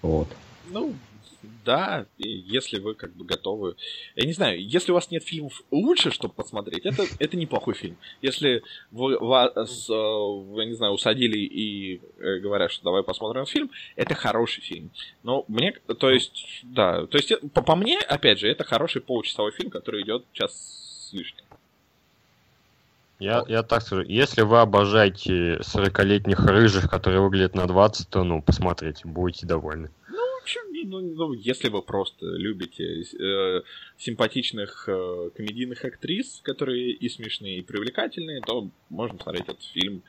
Вот. Ну, да, если вы как бы готовы. Я не знаю, если у вас нет фильмов лучше, чтобы посмотреть, это, это неплохой фильм. Если вы вас, э, я не знаю, усадили и э, говорят, что давай посмотрим фильм, это хороший фильм. Но мне, то есть, да, то есть, по, по мне, опять же, это хороший получасовой фильм, который идет час с лишним. Я, я так скажу, если вы обожаете 40-летних рыжих, которые выглядят на 20, то, ну, посмотрите, будете довольны ну, ну, если вы просто любите э, симпатичных э, комедийных актрис, которые и смешные, и привлекательные, то можно смотреть этот фильм.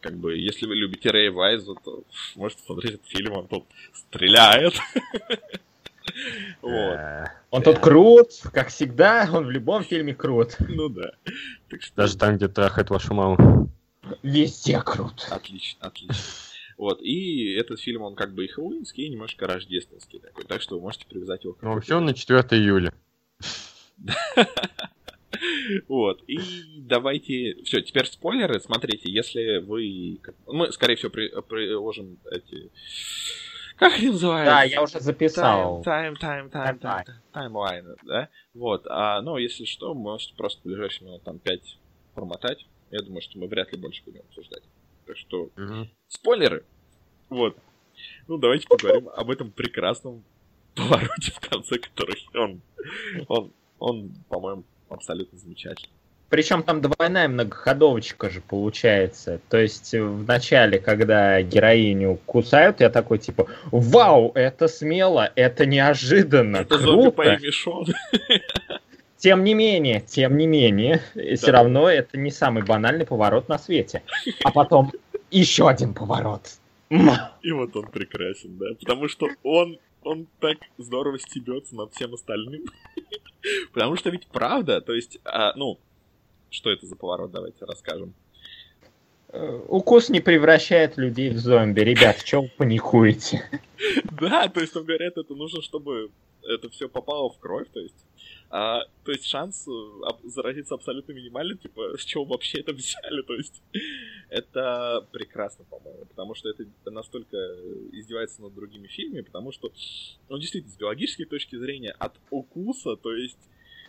Как бы, если вы любите Рэй Вайза, то можете смотреть этот фильм, он тут стреляет. Вот. Он тут крут, как всегда, он в любом фильме крут. Ну да. Даже там, где трахает вашу маму. Везде крут. Отлично, отлично. Вот, и этот фильм, он как бы и хэллоуинский, и немножко рождественский такой, так что вы можете привязать его к... Ну, вообще он на 4 июля. Вот, и давайте... Все, теперь спойлеры. Смотрите, если вы... Мы, скорее всего, приложим эти... Как они называются? Да, я уже записал. Тайм, тайм, тайм, тайм, таймлайн, да? Вот, а, ну, если что, можете просто в ближайшие минут там 5 промотать. Я думаю, что мы вряд ли больше будем обсуждать. Так что, угу. спойлеры. Вот. Ну, давайте поговорим об этом прекрасном повороте в конце, который он, он, он по-моему, абсолютно замечательный. Причем там двойная многоходовочка же получается. То есть в начале, когда героиню кусают, я такой типа, вау, это смело, это неожиданно, это круто. Тем не менее, тем не менее, да. все равно это не самый банальный поворот на свете. А потом еще один поворот. И вот он прекрасен, да. Потому что он, он так здорово стебется над всем остальным. Потому что ведь правда, то есть, а, ну, что это за поворот, давайте расскажем. Э, укус не превращает людей в зомби. Ребят, в чем паникуете? Да, то есть, он говорят, это нужно, чтобы это все попало в кровь, то есть а, то есть шанс э, заразиться абсолютно минимальный, типа, с чего вообще это взяли, то есть это прекрасно, по-моему, потому что это настолько издевается над другими фильмами, потому что, ну, действительно, с биологической точки зрения, от укуса, то есть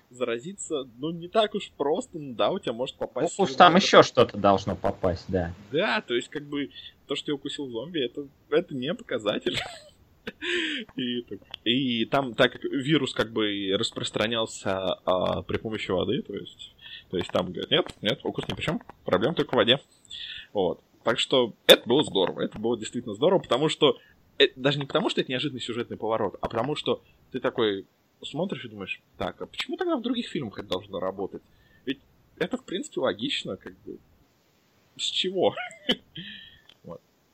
заразиться, ну, не так уж просто, ну, да, у тебя может попасть... Укус там еще что-то должно попасть, да. Да, то есть, как бы, то, что я укусил зомби, это, это не показатель. И, и там, так как вирус как бы распространялся а, при помощи воды, то есть, то есть там говорят, нет, нет, укус ни при чем, проблем только в воде. Вот. Так что это было здорово, это было действительно здорово, потому что это, даже не потому, что это неожиданный сюжетный поворот, а потому что ты такой смотришь и думаешь, так, а почему тогда в других фильмах это должно работать? Ведь это, в принципе, логично, как бы. С чего?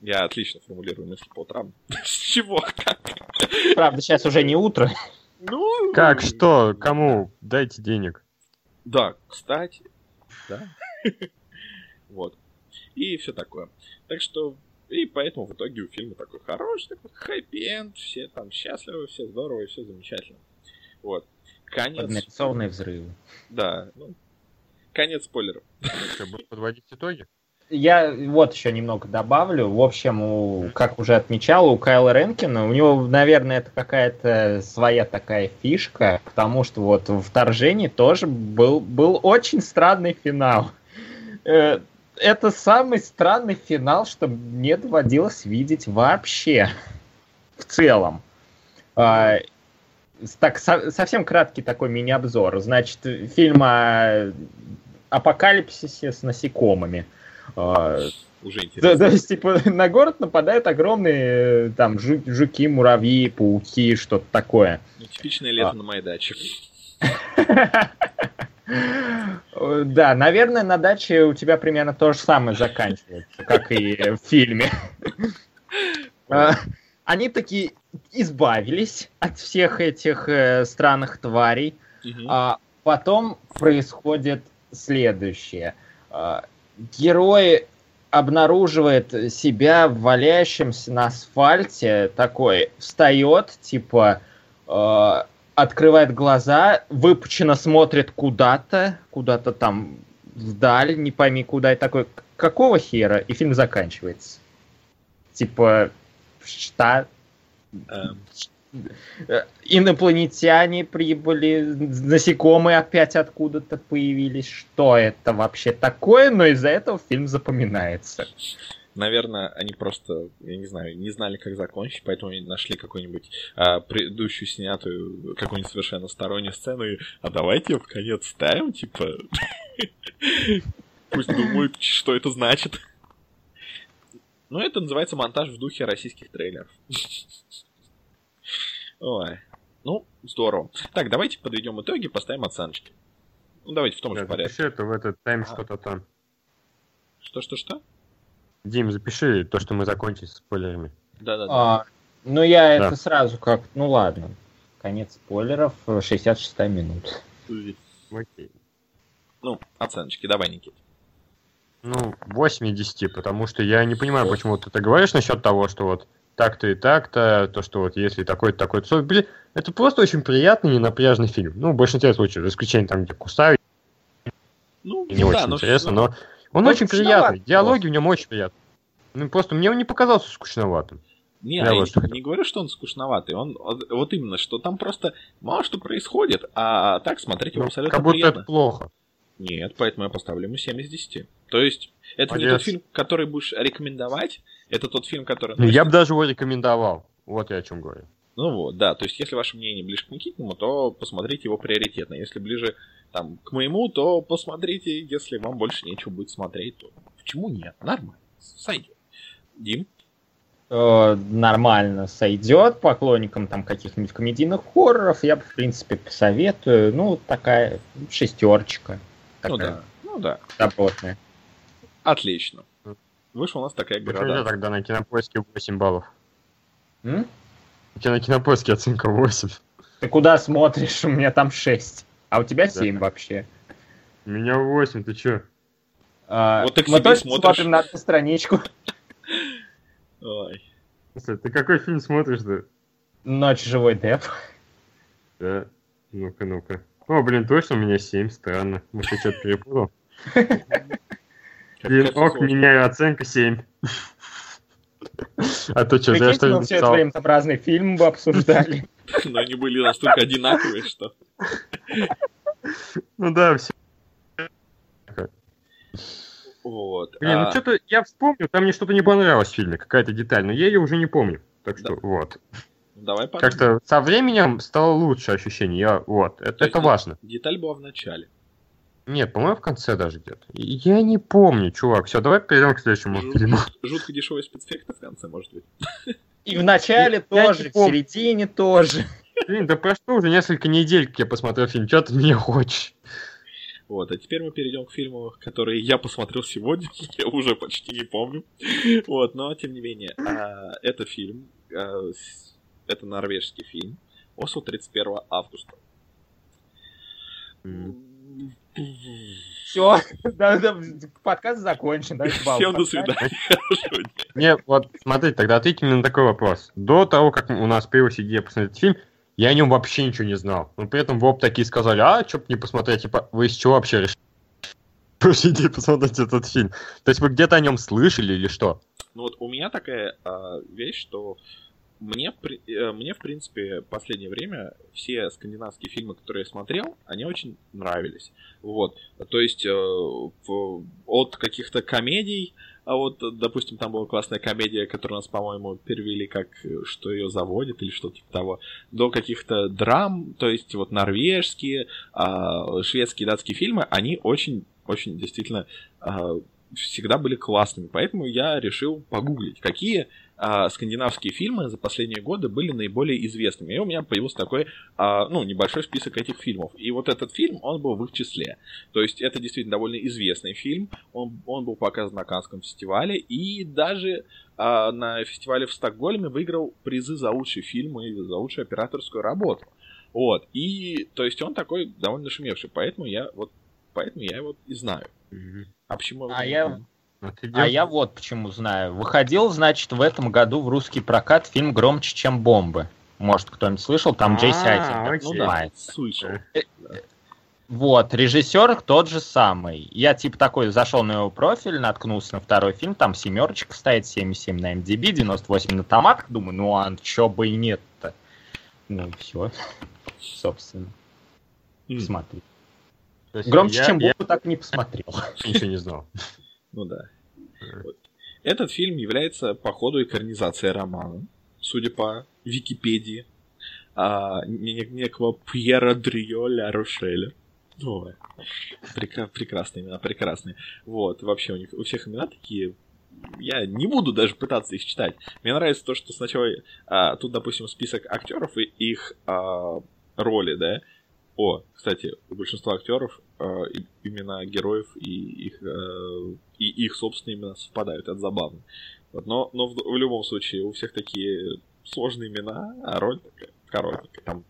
Я отлично формулирую мысли по утрам. С чего? Как? Правда, сейчас уже не утро. Ну... Как, что, кому? Дайте денег. Да, кстати, Да. Вот. И все такое. Так что и поэтому в итоге у фильма такой хороший, такой хэппи-энд, все там счастливы, все здорово, все замечательно. Вот. Конец. Поднарисованные взрывы. Да, ну, конец спойлеров. Подводить итоги? Я вот еще немного добавлю. В общем, у, как уже отмечал, у Кайла Ренкина, у него, наверное, это какая-то своя такая фишка, потому что вот в вторжении тоже был, был очень странный финал. Э, Это самый странный финал, что мне доводилось видеть вообще в целом. А, Так, со- совсем краткий такой мини-обзор. Значит, фильм о апокалипсисе с насекомыми. А, Уже интересно. то есть, типа, на город нападают огромные э, там жу- жуки, муравьи, пауки, что-то такое. Ну, типичное лето А. на моей даче. Да, наверное, на даче у тебя примерно то же самое заканчивается, как и в фильме. А, Они такие избавились от всех этих э, странных тварей, а потом происходит следующее. Герой обнаруживает себя валяющимся на асфальте, такой встает, типа э, открывает глаза, выпученно смотрит куда-то, куда-то там вдаль, не пойми куда, и такой, «К- какого хера? И фильм заканчивается. Типа, что? Эм, Инопланетяне прибыли, насекомые опять откуда-то появились. Что это вообще такое? Но из-за этого фильм запоминается. Наверное, они просто, я не знаю, не знали, как закончить, поэтому они нашли какую-нибудь а, предыдущую снятую, какую-нибудь совершенно стороннюю сцену, и, а давайте в конец ставим, типа... Пусть думают, что это значит. Ну, это называется монтаж в духе российских трейлеров. Ой. Ну, здорово. Так, давайте подведем итоги, поставим оценочки. Ну, давайте в том же Да, порядке. запиши это в этот тайм что-то там. Что-что-что? Дим, запиши то, что мы закончили с спойлерами. Да-да-да. А, ну, я Да. это сразу как... Ну, ладно. Конец спойлеров, 66 минут. Окей. Ну, оценочки, давай, Никит. Ну, 8 из 10, потому что я не понимаю, почему ты это говоришь насчет того, что вот так-то и так-то, то, что вот если такой-то такой то блин, это просто очень приятный, ненапряжный фильм. Ну, в большинстве случаев, за исключением там, где кусают, Ну, не очень интересно, но он Ну, очень приятный, диалоги в нем очень приятные. Ну, просто мне он не показался скучноватым. Не, Я я вот не, не говорю, что он скучноватый. Он вот именно, что там просто мало что происходит, а так смотреть его Ну, абсолютно как будто приятно. это плохо. Нет, поэтому я поставлю ему 7 из 10. То есть, это не Молодец. тот фильм, который будешь рекомендовать, это тот фильм, который... Ну, я бы даже его рекомендовал. Вот я о чем говорю. Ну вот, да, то есть, если ваше мнение ближе к Никитному, то посмотрите его приоритетно. Если ближе там, к моему, то посмотрите, если вам больше нечего будет смотреть, то почему нет? Нормально, сойдет. Дим? Э, нормально сойдет поклонникам там каких-нибудь комедийных хорроров. Я бы, в принципе, посоветую. Ну, такая шестерочка. Ну Такая да, ну да. добротная. Отлично. Вышла у нас такая Почему градация. тогда на кинопоиске 8 баллов? М? У на кинопоиске оценка 8. Ты куда смотришь? У меня там 6. А у тебя 7 вообще. У меня 8, ты чё? А, Вот ты мы смотришь. смотрим на одну страничку. Ой. Слушай, ты какой фильм смотришь-то? Ночь живой Деп. Да. Ну-ка, ну-ка. О, блин, точно у меня 7, странно. Может, я что-то перепутал? Ок, меняю оценку 7. А то что, Прикиньте, что мы все время там разные фильмы бы обсуждали. Но они были настолько одинаковые, что... Ну да, все. Вот. Блин, А, ну что-то я вспомнил, там мне что-то не понравилось в фильме, какая-то деталь, но я ее уже не помню. Так что, вот. Давай. Как-то со временем стало лучше ощущение. Я, вот, это, это важно. Деталь была в начале. Нет, по-моему, в конце даже где-то. Я не помню, чувак. Все, давай перейдем к следующему Жут- фильму. Жутко дешевые спецэффекты в конце, может быть. И в начале тоже, в середине тоже. Блин, да прошло уже несколько недель, как я посмотрел фильм. Что ты меня хочешь? Вот, а теперь мы перейдем к фильму, который я посмотрел сегодня, я уже почти не помню. Вот, но тем не менее, а, это фильм, а, с- это норвежский фильм, Осло 31 августа. Все, подкаст закончен. Всем до свидания. Не, вот смотрите, тогда ответьте мне на такой вопрос. До того, как у нас появилась идея посмотреть фильм, я о нем вообще ничего не знал. Но при этом Воб такие сказали, а, что не посмотреть, типа, вы из чего вообще решили? идеи посмотреть этот фильм. То есть вы где-то о нем слышали или что? Ну вот у меня такая э, вещь, что э, мне, в принципе, в последнее время все скандинавские фильмы, которые я смотрел, они очень нравились. Вот. То есть э, от каких-то комедий, а вот, допустим, там была классная комедия, которую нас, по-моему, перевели как «Что ее заводит» или что-то типа того, до каких-то драм, то есть вот норвежские, э, шведские, датские фильмы, они очень, очень действительно э, всегда были классными. Поэтому я решил погуглить, какие а, скандинавские фильмы за последние годы были наиболее известными. И у меня появился такой, а, ну, небольшой список этих фильмов. И вот этот фильм, он был в их числе. То есть это действительно довольно известный фильм. Он, он был показан на Канском фестивале. И даже а, на фестивале в Стокгольме выиграл призы за лучший фильм и за лучшую операторскую работу. Вот. И, то есть он такой довольно шумевший. Поэтому я вот, поэтому я его и знаю. А почему? А я, а я вот почему знаю. Выходил, значит, в этом году в русский прокат фильм «Громче, чем бомбы». Может, кто-нибудь слышал? Там Джейси ну, да, слышал. Э, вот, режиссер тот же самый. Я типа такой зашел на его профиль, наткнулся на второй фильм, там семерочка стоит, 77 на MDB, 98 на томатах. Думаю, ну а чё бы и нет-то. Ну, все, собственно. Смотри. Громче, я, чем я... Так не посмотрел. Ничего не знал. Ну да. Вот. Этот фильм является, по ходу, экранизацией романа, судя по Википедии, а, некого Пьера Дрио Ля Рошеля. Ой, прека- прекрасные имена, прекрасные. Вот, вообще у них у всех имена такие я не буду даже пытаться их читать. Мне нравится то, что сначала а, тут, допустим, список актеров и их а, роли, да. О, кстати, у большинства актеров имена героев и их, э, и их собственные имена совпадают, это забавно. Вот, но но в, в любом случае у всех такие сложные имена, а роль такая короткая. Там...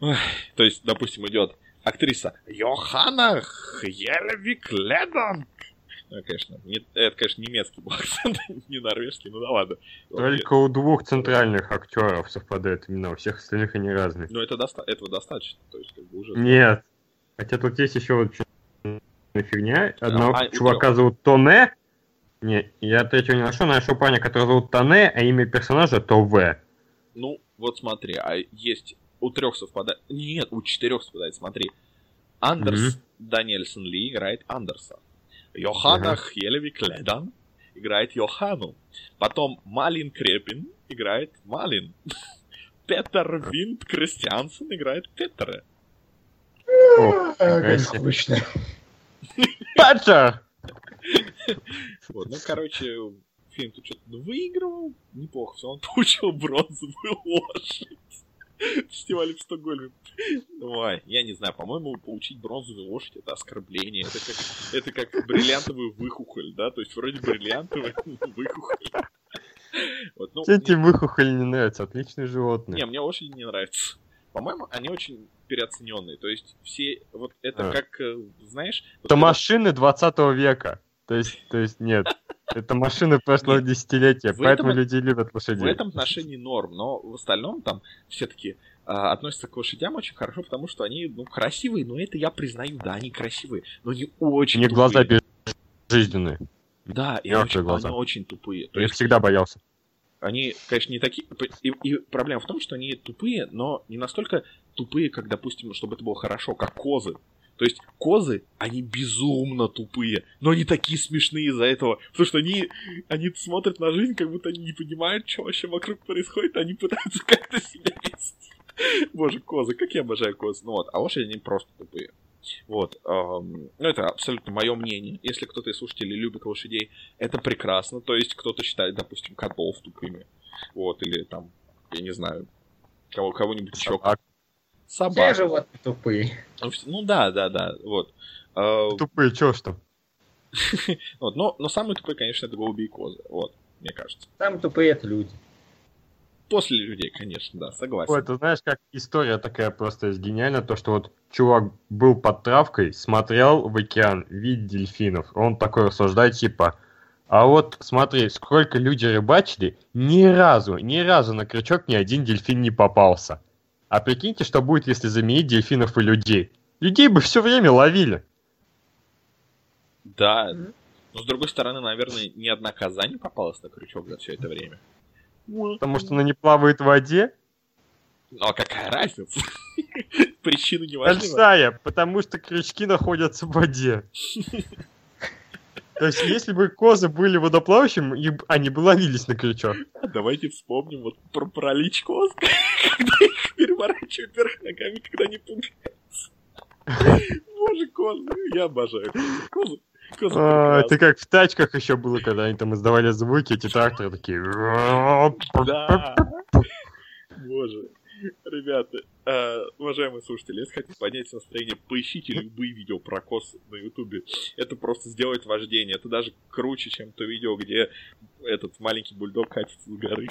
Ой, то есть, допустим, идет актриса Йоханна Хелевик Ледон. Ну, конечно, не, это, конечно, немецкий был акцент, не норвежский, ну да ладно. Только у двух центральных актеров совпадают имена, у всех остальных они разные. Ну это доста- этого достаточно, то есть как бы уже... Нет, хотя тут есть еще вот фигня. Одного а, чувака утро. зовут Тоне. Не, я третьего не нашел, нашел парня, который зовут Тоне, а имя персонажа Тове. Ну, вот смотри, а есть у трех совпадает... Нет, у четырех совпадает, смотри. Андерс mm-hmm. Даниэльсон Ли играет Андерса. Йоханна uh-huh. Хелевик Ледан играет Йохану. Потом Малин Крепин играет Малин. Петер Винт Кристиансен играет Петера. Как скучно. Петер! Вот, ну, короче, фильм тут что-то выигрывал, неплохо все, он получил бронзовую лошадь. фестивале в Стокгольме. Ой, я не знаю, по-моему, получить бронзовую лошадь это оскорбление. Это как, это как бриллиантовый выхухоль, да? То есть вроде бриллиантовый выхухоль. Вот, ну, тебе мне... выхухоль не нравится? Отличные животные. Не, мне лошади не нравятся. По-моему, они очень переоцененные. То есть все, вот это а. как, э, знаешь... Вот это когда... машины 20 века. То есть, то есть нет. Это машины прошлого десятилетия, в поэтому этом, люди любят лошадей. В этом отношении норм, но в остальном там все-таки а, относятся к лошадям очень хорошо, потому что они, ну, красивые, но это я признаю, да, они красивые, но не очень Не глаза безжизненные. Да, и очень, глаза. они очень тупые. То я есть, всегда боялся. Они, конечно, не такие... И, и проблема в том, что они тупые, но не настолько тупые, как, допустим, чтобы это было хорошо, как козы. То есть козы, они безумно тупые, но они такие смешные из-за этого, потому что они, они смотрят на жизнь, как будто они не понимают, что вообще вокруг происходит, они пытаются как-то себя вести. Боже, козы, как я обожаю коз. Ну вот, а лошади они просто тупые. Вот. Эм, ну, это абсолютно мое мнение. Если кто-то из слушателей любит лошадей, это прекрасно. То есть кто-то считает, допустим, котов тупыми. Вот, или там, я не знаю, кого, кого-нибудь еще. Собак. Все животные тупые. Ну, ну да, да, да, вот. Тупые, чё ж там? вот, но, но самые тупые, конечно, это голуби и козы, вот, мне кажется. Самые тупые это люди. После людей, конечно, да, согласен. Ой, ты знаешь, как история такая просто есть гениальная, то, что вот чувак был под травкой, смотрел в океан, видит дельфинов, он такой рассуждает, типа, а вот смотри, сколько люди рыбачили, ни разу, ни разу на крючок ни один дельфин не попался. А прикиньте, что будет, если заменить дельфинов и людей. Людей бы все время ловили. Да, но с другой стороны, наверное, ни одна коза не попалась на крючок за все это время. Потому что она не плавает в воде. Ну а какая разница? Причина не важна. Большая, потому что крючки находятся в воде. То есть, если бы козы были водоплавающими, они бы ловились на крючок. А давайте вспомним вот про паралич коз, когда их переворачивают вверх ногами, когда они пугаются. Боже, козы, я обожаю козы. А, Это как в тачках еще было, когда они там издавали звуки, эти тракторы такие... Да. Боже. Ребята, э, уважаемые слушатели, если хотите поднять настроение, поищите любые видео про кос на ютубе. Это просто сделает вождение. Это даже круче, чем то видео, где этот маленький бульдог катится с горы.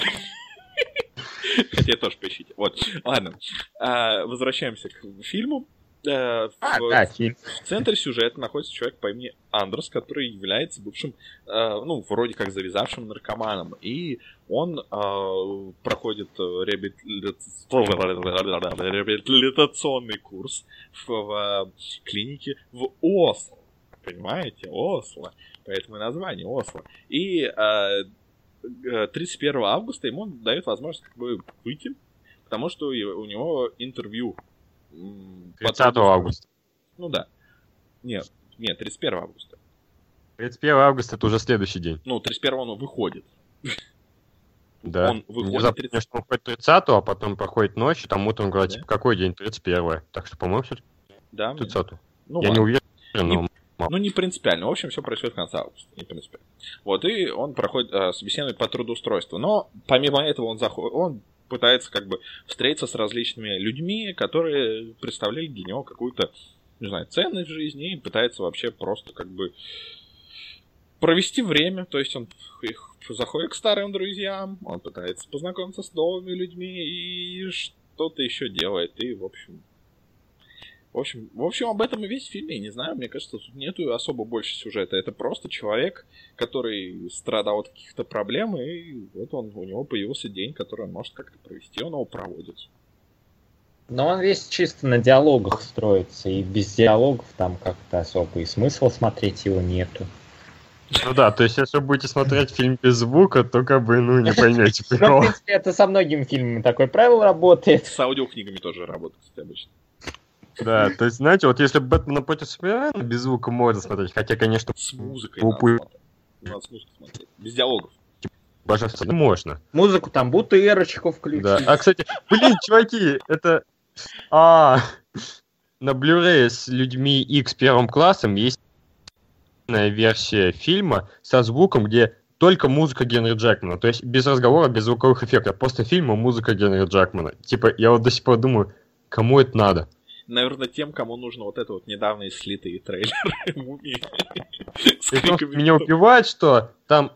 Хотя тоже поищите. Вот, ладно. А, возвращаемся к фильму. Э, А, в- да, фильм. в центре сюжета находится человек по имени Андрес, который является бывшим, э, ну, вроде как завязавшим наркоманом. И он э, проходит э, реабилитац- реабилитационный курс в, в, э, клинике в Осло. Понимаете? Осло. Поэтому и название Осло. И э, э, 31 августа ему дают возможность как бы выйти, потому что у него интервью. М, по 30 августа. ну да. Нет, нет, 31 августа. 31 августа это уже следующий день. Ну, 31 он выходит. Да. Он выходит Внезапно, 30. конечно, он выходит 30 а потом проходит ночь, и там утром говорят, Да. типа, какой день? 31 Так что, по-моему, все Да? 30 Ну, Я не ладно. уверен, Не- но... Ну, не принципиально. В общем, все происходит в конце августа. Не принципиально. Вот, и он проходит, э, собеседует по трудоустройству. Но, помимо этого, он заходит, он пытается как бы встретиться с различными людьми, которые представляли для него какую-то, не знаю, ценность в жизни, и пытается вообще просто как бы провести время. То есть он их заходит к старым друзьям, он пытается познакомиться с новыми людьми и что-то еще делает. И, в общем, в общем, в общем, об этом и весь фильм. Я не знаю, мне кажется, тут нету особо больше сюжета. Это просто человек, который страдал от каких-то проблем, и вот он, у него появился день, который он может как-то провести, он его проводит. Но он весь чисто на диалогах строится, и без диалогов там как-то особо и смысла смотреть его нету. Ну да, то есть, если вы будете смотреть фильм без звука, то как бы, ну, не поймете Ну, в принципе, это со многими фильмами такое правило работает. С аудиокнигами тоже работает, кстати, обычно. Да, то есть, знаете, вот если Бэтмена против Супермена без звука можно смотреть, хотя, конечно, С музыкой надо смотреть. Надо смотреть. Без диалогов. божественно можно. Музыку там бутырочку включить. Да. А, кстати, блин, чуваки, это... А, на Blu-ray с людьми X первым классом есть версия фильма со звуком, где только музыка Генри Джекмана. То есть без разговора, без звуковых эффектов. Просто фильма музыка Генри Джекмана. Типа, я вот до сих пор думаю, кому это надо? Наверное, тем, кому нужно вот это вот недавно слитые трейлеры мумии. Меня убивает, что там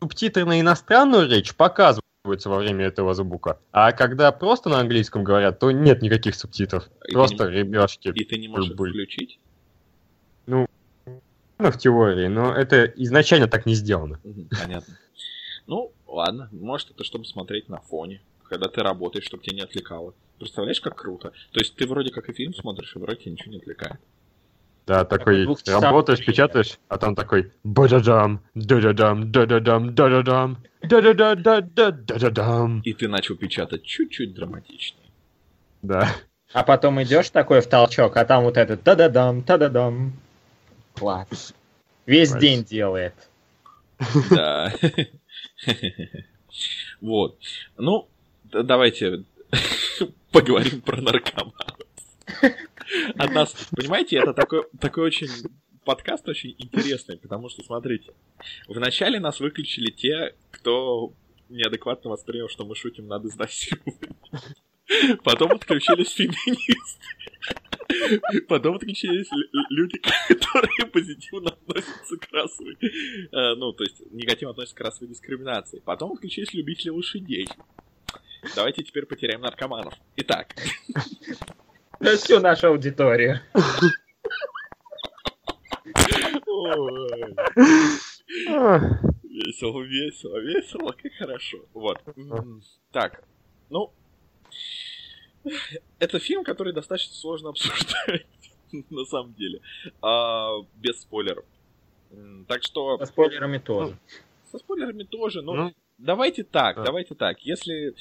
субтитры на иностранную речь показываются во время этого звука. А когда просто на английском говорят, то нет никаких субтитров. И Просто не- ребяшки. И ты не можешь Были. включить? Ну, в теории, но это изначально так не сделано. Понятно. Ну, ладно. Может, это чтобы смотреть на фоне, когда ты работаешь, чтобы тебя не отвлекало. Представляешь, как круто? То есть ты вроде как и фильм смотришь, и вроде тебя ничего не отвлекает. Да, такой работаешь, печатаешь, а там такой бададам, дададам, дададам, дададам, да-да-да-да-да-да-дам. И ты начал печатать чуть-чуть драматичнее. Да. А потом идешь такой в толчок, а там вот этот та-да-дам, та-да-дам. Класс. Весь Класс. день делает. Да. Вот. Ну, давайте поговорим про наркоманов. От нас, понимаете, это такой, такой очень подкаст очень интересный, потому что, смотрите, вначале нас выключили те, кто неадекватно воспринял, что мы шутим над изнасилованием. Потом отключились феминисты. Потом отключились лю- люди, которые позитивно относятся к расовой, э, ну, то есть негативно относятся к расовой дискриминации. Потом отключились любители лошадей. Давайте теперь потеряем наркоманов. Итак. Да всю нашу аудиторию. Весело, весело, весело, как хорошо. Вот. Так, ну, это фильм, который достаточно сложно обсуждать, на самом деле, а, без спойлеров. Так что... Со спойлерами тоже. Ну, со спойлерами тоже, но ну, давайте так, а. давайте так. Если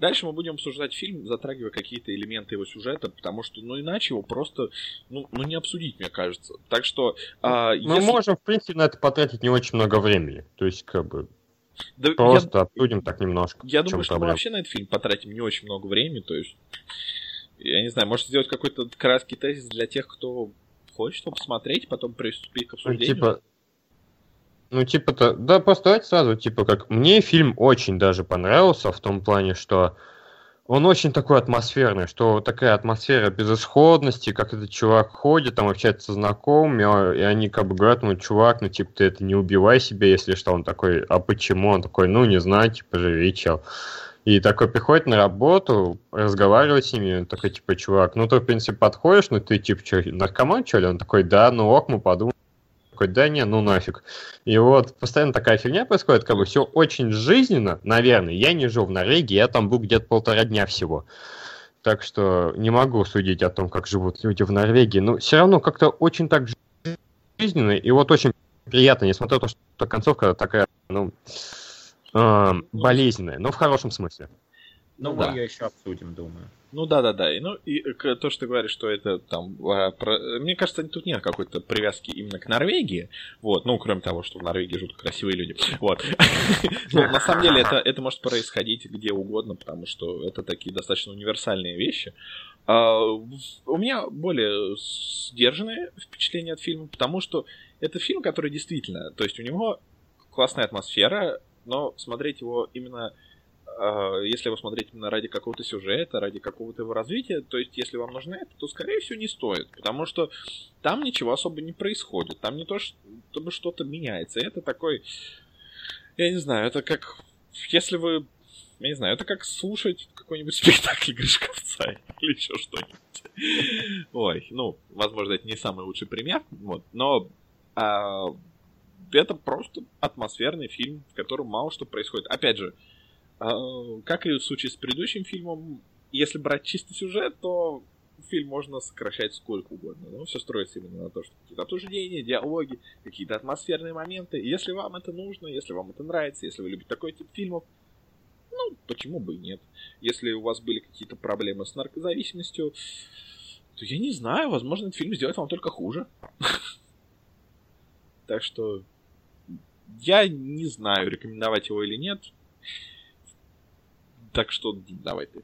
Дальше мы будем обсуждать фильм, затрагивая какие-то элементы его сюжета, потому что, ну, иначе его просто, ну, ну не обсудить, мне кажется. Так что... А, мы если... можем, в принципе, на это потратить не очень много времени. То есть, как бы, да просто я... обсудим так немножко. Я думаю, что проблема. мы вообще на этот фильм потратим не очень много времени, то есть... Я не знаю, может сделать какой-то краткий тезис для тех, кто хочет его посмотреть, потом приступить к ну, обсуждению. Ну, типа, ну, типа-то, да, просто давайте сразу, типа, как мне фильм очень даже понравился в том плане, что он очень такой атмосферный, что такая атмосфера безысходности, как этот чувак ходит, там общается со знакомыми, а, и они как бы говорят, ну, чувак, ну, типа, ты это не убивай себя, если что. Он такой, а почему? Он такой, ну, не знаю, типа, живи, чел. И такой приходит на работу, разговаривает с ними, такой, типа, чувак, ну, ты, в принципе, подходишь, ну, ты, типа, что, наркоман, что ли? Он такой, да, ну, ок, мы подумаем такой, да не, ну нафиг. И вот постоянно такая фигня происходит, как бы все очень жизненно, наверное. Я не жил в Норвегии, я там был где-то полтора дня всего. Так что не могу судить о том, как живут люди в Норвегии. Но все равно как-то очень так жизненно. И вот очень приятно, несмотря на то, что концовка такая, ну, э, болезненная, но в хорошем смысле. Ну, мы да. ее еще обсудим, думаю. Ну да, да, да. И, ну и то, что ты говоришь, что это там. А, про... Мне кажется, тут нет какой-то привязки именно к Норвегии. Вот, ну, кроме того, что в Норвегии жутко красивые люди. Вот. На самом деле это, это может происходить где угодно, потому что это такие достаточно универсальные вещи. А, у меня более сдержанное впечатление от фильма, потому что это фильм, который действительно, то есть у него классная атмосфера, но смотреть его именно если его смотреть именно ради какого-то сюжета, ради какого-то его развития, то есть если вам нужно это, то скорее всего не стоит, потому что там ничего особо не происходит, там не то, чтобы что-то меняется. Это такой, я не знаю, это как, если вы, я не знаю, это как слушать какой-нибудь спектакль Гришковца или еще что-нибудь. Ой, ну, возможно, это не самый лучший пример, вот, но а, это просто атмосферный фильм, в котором мало что происходит. Опять же, как и в случае с предыдущим фильмом, если брать чистый сюжет, то фильм можно сокращать сколько угодно. Но все строится именно на то, что какие-то обсуждения, диалоги, какие-то атмосферные моменты. Если вам это нужно, если вам это нравится, если вы любите такой тип фильмов, ну, почему бы и нет. Если у вас были какие-то проблемы с наркозависимостью, то я не знаю, возможно, этот фильм сделает вам только хуже. Так что я не знаю, рекомендовать его или нет. Так что давай ты.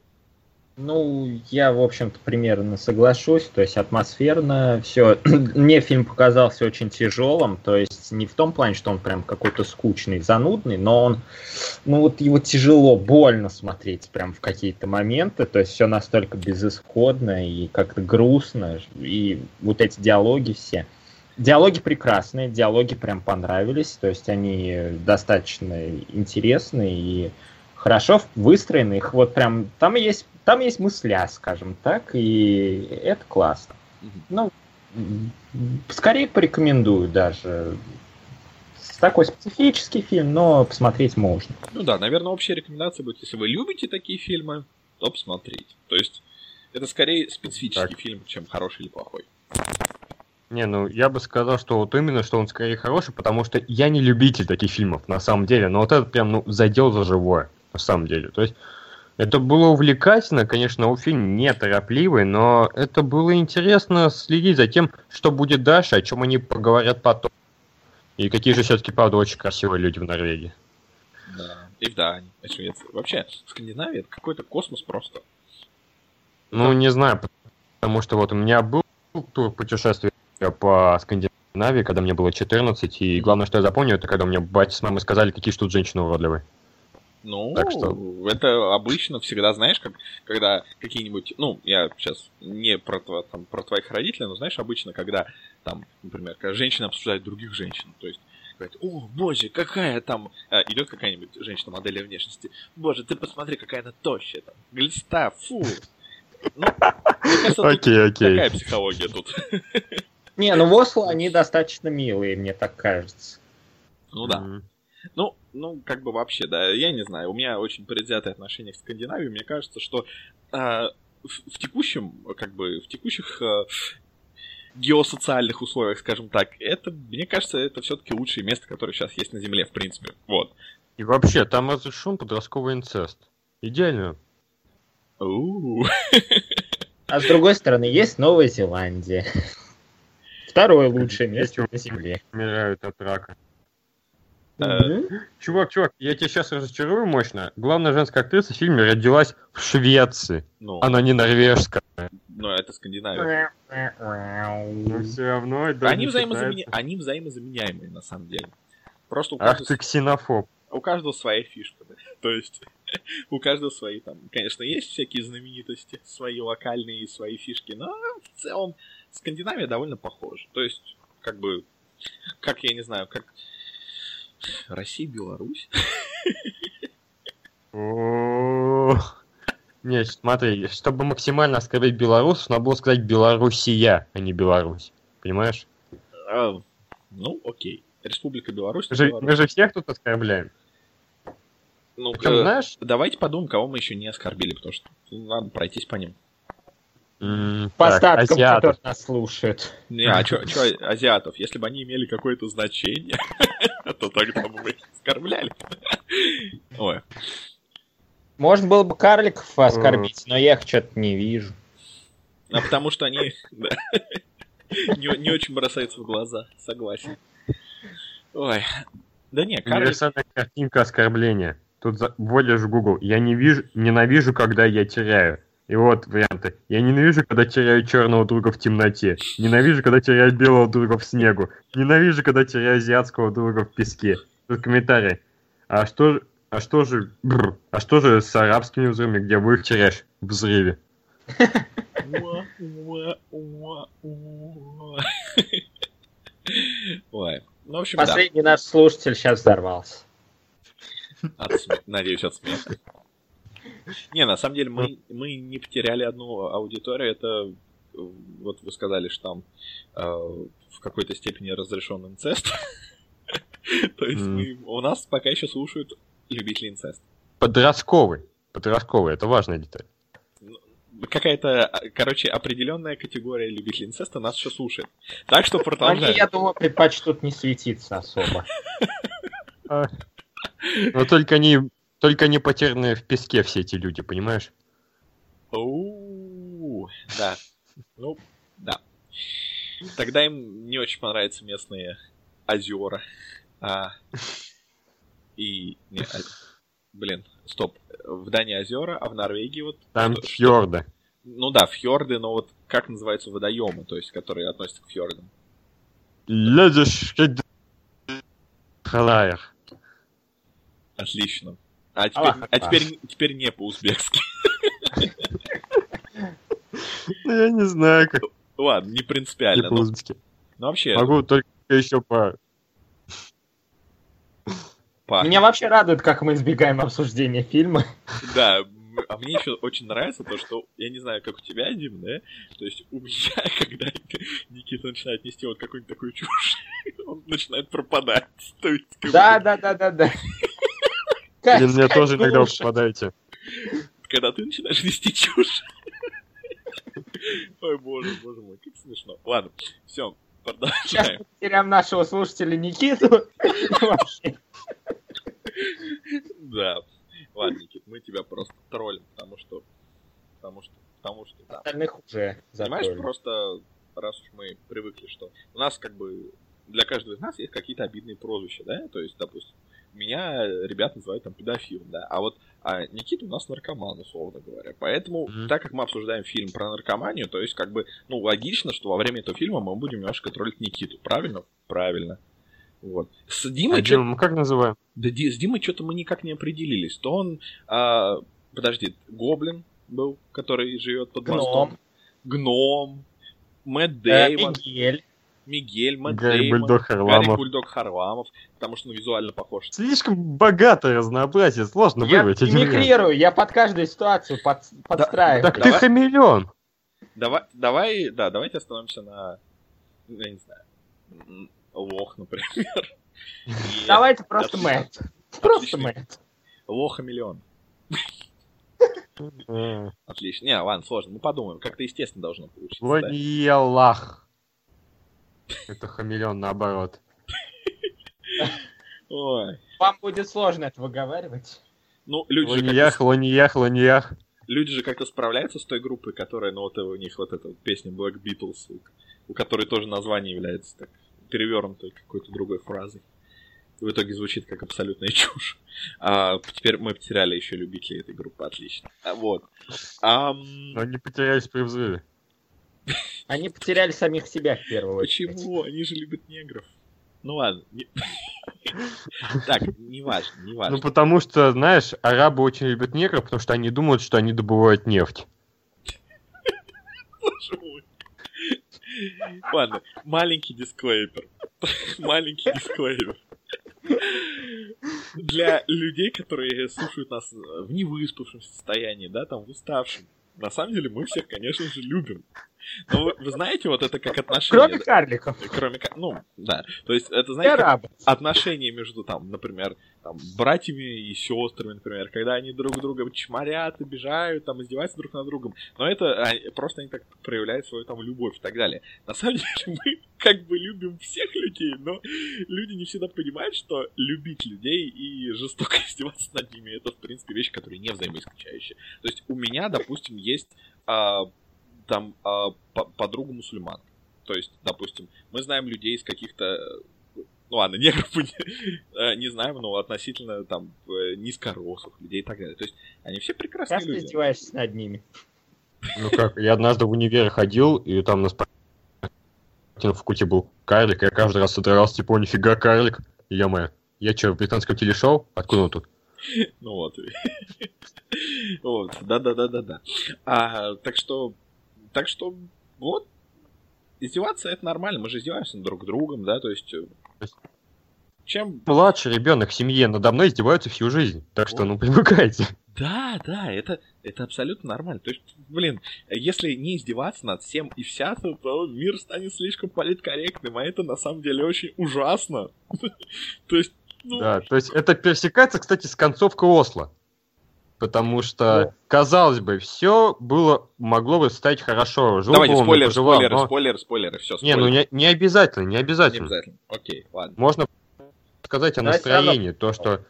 Ну, я, в общем-то, примерно соглашусь. То есть атмосферно все. Мне фильм показался очень тяжелым. То есть не в том плане, что он прям какой-то скучный, занудный, но он, ну вот его тяжело, больно смотреть прям в какие-то моменты. То есть все настолько безысходно и как-то грустно. И вот эти диалоги все. Диалоги прекрасные, диалоги прям понравились. То есть они достаточно интересные и хорошо выстроены, их вот прям, там есть, там есть мысля, скажем так, и это классно. Ну, скорее порекомендую даже. Такой специфический фильм, но посмотреть можно. Ну да, наверное, общая рекомендация будет, если вы любите такие фильмы, то посмотреть. То есть это скорее специфический так. фильм, чем хороший или плохой. Не, ну я бы сказал, что вот именно, что он скорее хороший, потому что я не любитель таких фильмов, на самом деле, но вот этот прям, ну, задел за живое на самом деле. То есть это было увлекательно, конечно, у фильм не торопливый, но это было интересно следить за тем, что будет дальше, о чем они поговорят потом. И какие же все-таки, правда, очень красивые люди в Норвегии. Да, и и Швеции. Вообще, Скандинавия это какой-то космос просто. Ну, не знаю, потому что вот у меня был тур путешествия по Скандинавии, когда мне было 14, и главное, что я запомнил, это когда мне батя с мамой сказали, какие же тут женщины уродливые. Ну, так что... это обычно всегда, знаешь, как, когда какие-нибудь, ну, я сейчас не про, там, про твоих родителей, но знаешь, обычно, когда там, например, когда женщины обсуждают других женщин, то есть Говорит, о, боже, какая там... А, идет какая-нибудь женщина модели внешности. Боже, ты посмотри, какая она тощая там. Глиста, фу. Ну, мне кажется, Окей, окей. такая психология тут. Не, ну в Осло они достаточно милые, мне так кажется. Ну да. Ну, ну, как бы вообще, да, я не знаю, у меня очень предвзятое отношение к Скандинавии. Мне кажется, что а, в, в текущем, как бы, в текущих а, геосоциальных условиях, скажем так, это, мне кажется, это все-таки лучшее место, которое сейчас есть на Земле, в принципе. Вот. И вообще, там разрешен подростковый инцест. Идеально. А с другой стороны, есть Новая Зеландия. Второе лучшее место на Земле. Умирают от рака. Э. Чувак, чувак, я тебя сейчас разочарую мощно. Главная женская актриса в фильме родилась в Швеции. Ну, Она не норвежская. но это Скандинавия. Но все равно это Они, считается. они взаимозаменяемые, на самом деле. Просто у Ах каждого, ты ксенофоб. у каждого своя фишка. да. То есть у каждого свои там, конечно, есть всякие знаменитости, свои локальные и свои фишки, но в целом Скандинавия довольно похожа. То есть, как бы, как я не знаю, как Россия, Беларусь. Не, смотри, чтобы максимально оскорбить белорусов, надо было сказать Белоруссия, а не Беларусь. Понимаешь? А, ну, окей. Республика Беларусь. Мы же, Беларусь. мы же всех тут оскорбляем. Ну, Причем, э, знаешь, давайте подумаем, кого мы еще не оскорбили, потому что надо пройтись по ним. м, По остаткам, азиатов. которые нас слушают. Не, а чё азиатов? Если бы они имели какое-то значение, то тогда бы мы их оскорбляли. Ой, Можно было бы карликов оскорбить, но я их что-то не вижу. а потому что они да, не, не очень бросаются в глаза, согласен. Ой, да не, карлик... Универсальная картинка оскорбления. Тут за- вводишь в Google. Я не вижу, ненавижу, когда я теряю. И вот варианты. Я ненавижу, когда теряю черного друга в темноте. Ненавижу, когда теряю белого друга в снегу. Ненавижу, когда теряю азиатского друга в песке. Тут комментарий. А что же... А что же... бррр, а что же с арабскими взрывами, где вы их теряешь в взрыве? Ой, ну, в общем, да. Последний наш слушатель сейчас взорвался. От Надеюсь, от смеха. Не, на самом деле мы, мы не потеряли одну аудиторию. Это э, вот вы сказали, что там э, в какой-то степени разрешен инцест. То есть мы- у нас пока еще слушают любители инцест. Подростковый. Подростковый. Это важная деталь. Какая-то, а, короче, определенная категория любителей инцеста нас еще слушает. Так что Они, продолжаем. я думаю, предпочтут не светиться особо. Но только они... Только они потерянные в песке все эти люди, понимаешь? Оу, Да. Ну, да. Тогда им не очень понравятся местные озера. А, и... Не, а- блин, стоп. В Дании озера, а в Норвегии вот... Там что- что- фьорды. Ну да, фьорды, но вот как называются водоемы, то есть которые относятся к фьордам? Лезешь... Халаер. Отлично. А теперь, Аллах а теперь, теперь не по-узбекски. Ну, я не знаю, как Ладно, не принципиально. но- по-узбекски. но вообще, Могу только еще по... по- Меня вообще радует, как мы избегаем обсуждения фильма. Да, а мне еще очень нравится то, что я не знаю, как у тебя, Дим, да? То есть у меня, когда Никита начинает нести вот какую-нибудь такую чушь, он начинает пропадать. То есть, как Да, бы, да, да, да, Блин, мне тоже иногда вы попадаете. когда ты начинаешь нести чушь. Ой, боже, боже мой, как смешно. Ладно, все, Сейчас продолжаем. мы потеряем нашего слушателя Никиту. Да. Ладно, Никит, мы тебя просто троллим, потому что... Потому что... Потому что, да. Остальных уже Понимаешь, просто раз уж мы привыкли, что у нас как бы для каждого из нас есть какие-то обидные прозвища, да, то есть, допустим, меня ребят называют там педофилом, да, а вот а Никита у нас наркоман, условно говоря. Поэтому, Мгм. так как мы обсуждаем фильм про наркоманию, то есть, как бы, ну, логично, что во время этого фильма мы будем немножко троллить Никиту, правильно? Правильно. Вот. С Димой А чё- Дима, мы как называем? да Ди- с Димой что-то мы никак не определились. То он, а, подожди, Гоблин был, который живет под Гном. мостом. Гном. Мэтт Э, Дэймон. Мигель. Мигель, Дэймон, Бульдог Харламов. Бульдог Харламов, потому что ну, визуально похож. Слишком богатое разнообразие, сложно Я выбрать вариант. мимикрирую, я под каждую ситуацию под, подстраиваю. Так ты Давай. хамелеон. Давай, давай, да, давайте остановимся на, я не знаю, лох, например. И Давайте просто. Мэтт. Просто. Мэтт. Лоха миллион. Отлично. Не, ладно, сложно. Мы подумаем. Как-то естественно должно получиться. да. Это хамелеон наоборот. Ой. Вам будет сложно это выговаривать. Ну, люди же, Лониях, лониях, лониях. люди же как-то справляются с той группой, которая, ну, вот у них вот эта вот песня Black Beatles, у, которой тоже название является так перевернутой какой-то другой фразой. И в итоге звучит как абсолютная чушь. А теперь мы потеряли еще любителей этой группы. Отлично. А, вот. Ам, Но они потерялись при взрыве. Они потеряли самих себя в первую очередь. Почему? Они же любят негров. Ну ладно. Так, не важно, не Ну, важно. потому что, знаешь, арабы очень любят негров, потому что они думают, что они добывают нефть. Ладно, маленький дисклеймер. Маленький дисклеймер. Для людей, которые слушают нас в невыспавшемся состоянии, да, там, в уставшем, на самом деле мы всех, конечно же, любим. Но вы, вы знаете, вот это как отношение... Кроме карликов. Кроме Ну, да. То есть, это, знаете, как отношения между, там, например, там, братьями и сестрами, например, когда они друг друга чморят, обижают, там, издеваются друг над другом. Но это а, просто они так проявляют свою там любовь и так далее. На самом деле мы как бы любим всех людей, но люди не всегда понимают, что любить людей и жестоко издеваться над ними это, в принципе, вещи, которые не взаимоисключающие. То есть у меня, допустим, есть а, там а, по- подруга мусульман. То есть, допустим, мы знаем людей из каких-то э, ну ладно, негров мы не, э, не знаем, но относительно там э, низкорослых людей и так далее. То есть они все прекрасные Как ты люди. издеваешься над ними? Ну как, я однажды в универе ходил, и там на спортивном факульте был карлик, и я каждый раз содрогался, типа, о, нифига карлик. И я моя. Я что, в британском телешоу? Откуда он тут? Ну вот. Вот, да-да-да-да-да. А, так что, так что, вот, издеваться это нормально, мы же издеваемся друг другом, да, то есть, э, чем... Младший ребенок в семье надо мной издеваются всю жизнь. Так что, ну, привыкайте. Да, да, это, это абсолютно нормально. То есть, блин, если не издеваться над всем и вся, то, то мир станет слишком политкорректным, а это на самом деле очень ужасно. То есть, ну, Да, то есть это пересекается, кстати, с концовкой Осло. Потому что, Ну. казалось бы, все было, могло бы стать хорошо. Жил давайте бы он, спойлер, пожелал, спойлеры, но- спойлеры, спойлеры, все, Не, ну не, не обязательно, не Не обязательно. обязательно. Окей, ладно. Можно сказать о Но всё равно- настроении, то, что...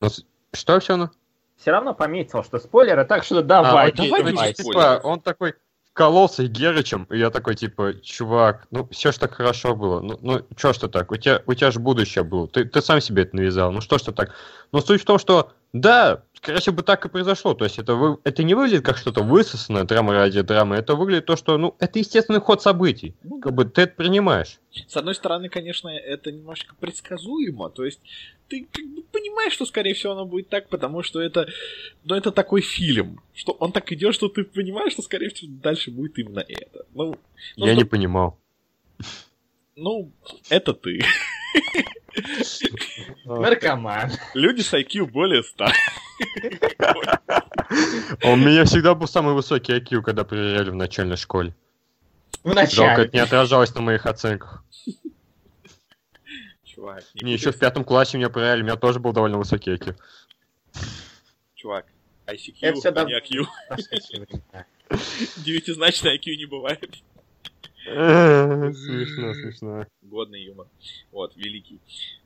Ну, Что все равно? Все равно пометил, что спойлеры, так что давай. А, ну, без типа, он такой кололся Герычем, и я такой, типа, чувак, ну, все ж так хорошо было, ну, ну что ж ты так, у тебя, у тебя же будущее было, ты, ты сам себе это навязал, ну что ж ты так. Но суть в том, что, да, скорее всего бы так и произошло, то есть это, вы, это не выглядит как что-то высосанное, драма ради драмы, это выглядит то, что, ну, это естественный ход событий, как бы ты это принимаешь. С одной стороны, конечно, это немножечко предсказуемо, то есть ты как бы понимаешь, что, скорее всего, оно будет так, потому что это, ну, это такой фильм, что он так идет, что ты понимаешь, что, скорее всего, дальше будет именно это. Ну, ну, я что- не понимал. ну, это ты. Наркоман. Люди с IQ более 100. А У меня всегда был самый высокий IQ, когда проверяли в начальной школе. В Жалко, начале. это не отражалось на моих оценках. Чувак, Не, еще в пятом классе меня проверяли, у меня тоже был довольно высокий IQ. Чувак, ICQ, Это всё а дав- не IQ. Девятизначный IQ не бывает. Смешно, смешно. Годный юмор. Вот, великий.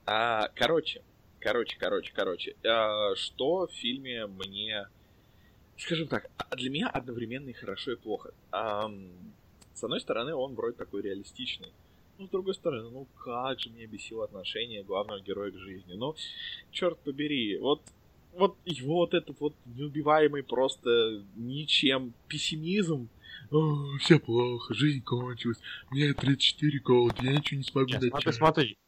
А, короче, короче, короче, короче. а, что в фильме мне... Скажем так, а для меня одновременно и хорошо, и плохо. Ам, с одной стороны, он вроде такой реалистичный. Ну, с другой стороны, ну как же меня бесило отношение главного героя к жизни. Ну, черт побери, вот, вот его вот этот вот неубиваемый просто ничем пессимизм. «О, все плохо, жизнь кончилась, мне 34 голод, я ничего не смогу Нет, начать. смотри, смотри.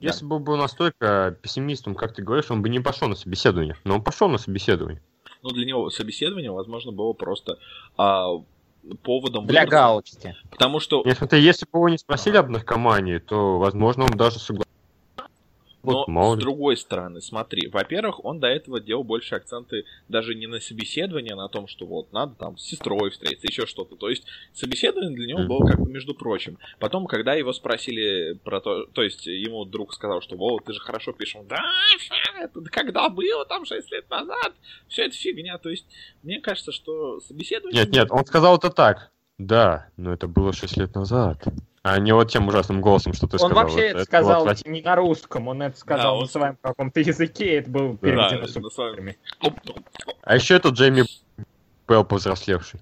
Если бы он был настолько пессимистом, как ты говоришь, он бы не пошел на собеседование. Но он пошел на собеседование. Ну, для него собеседование, возможно, было просто а, поводом Для галочки. Потому что Нет, смотри, если бы его не спросили об наркомании, то, возможно, он даже согласился. Но Вот, мало с другой стороны, смотри, во-первых, он до этого делал больше акценты даже не на собеседование, а на том, что вот надо там с сестрой встретиться, еще что-то. То есть собеседование для него Мгм. было как бы между прочим. Потом, когда его спросили про то, то есть ему друг сказал, что Вова, ты же хорошо пишешь, Он, да, это когда было там 6 лет назад, все это фигня. То есть мне кажется, что собеседование... Нет, нет, он сказал это так. Да, но это было 6 лет назад. А не вот тем ужасным голосом, что ты Он сказал. вообще это было сказал отвратительно. не на русском, он это сказал Да, он- на своем каком-то языке, это было Да, переведено это на своем. субтитрами. А еще это Джейми Белл повзрослевший.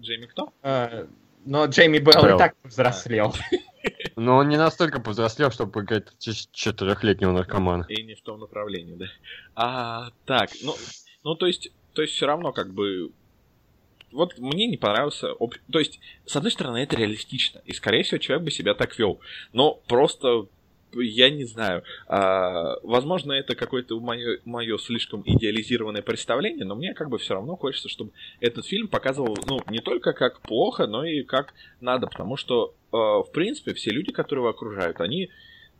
Джейми кто? Э, Но Джейми Белл Белл. и так взрослел. Но он не настолько повзрослел, чтобы играть четырехлетнего наркомана. И не в том направлении, да. А, так, ну, ну то есть, то есть все равно как бы вот мне не понравился... об- То есть, с одной стороны, это реалистично, и, скорее всего, человек бы себя так вел. Но просто, я не знаю, а, возможно, это какое-то мое, слишком идеализированное представление, но мне как бы все равно хочется, чтобы этот фильм показывал, ну, не только как плохо, но и как надо, потому что, э, в принципе, все люди, которые его окружают, они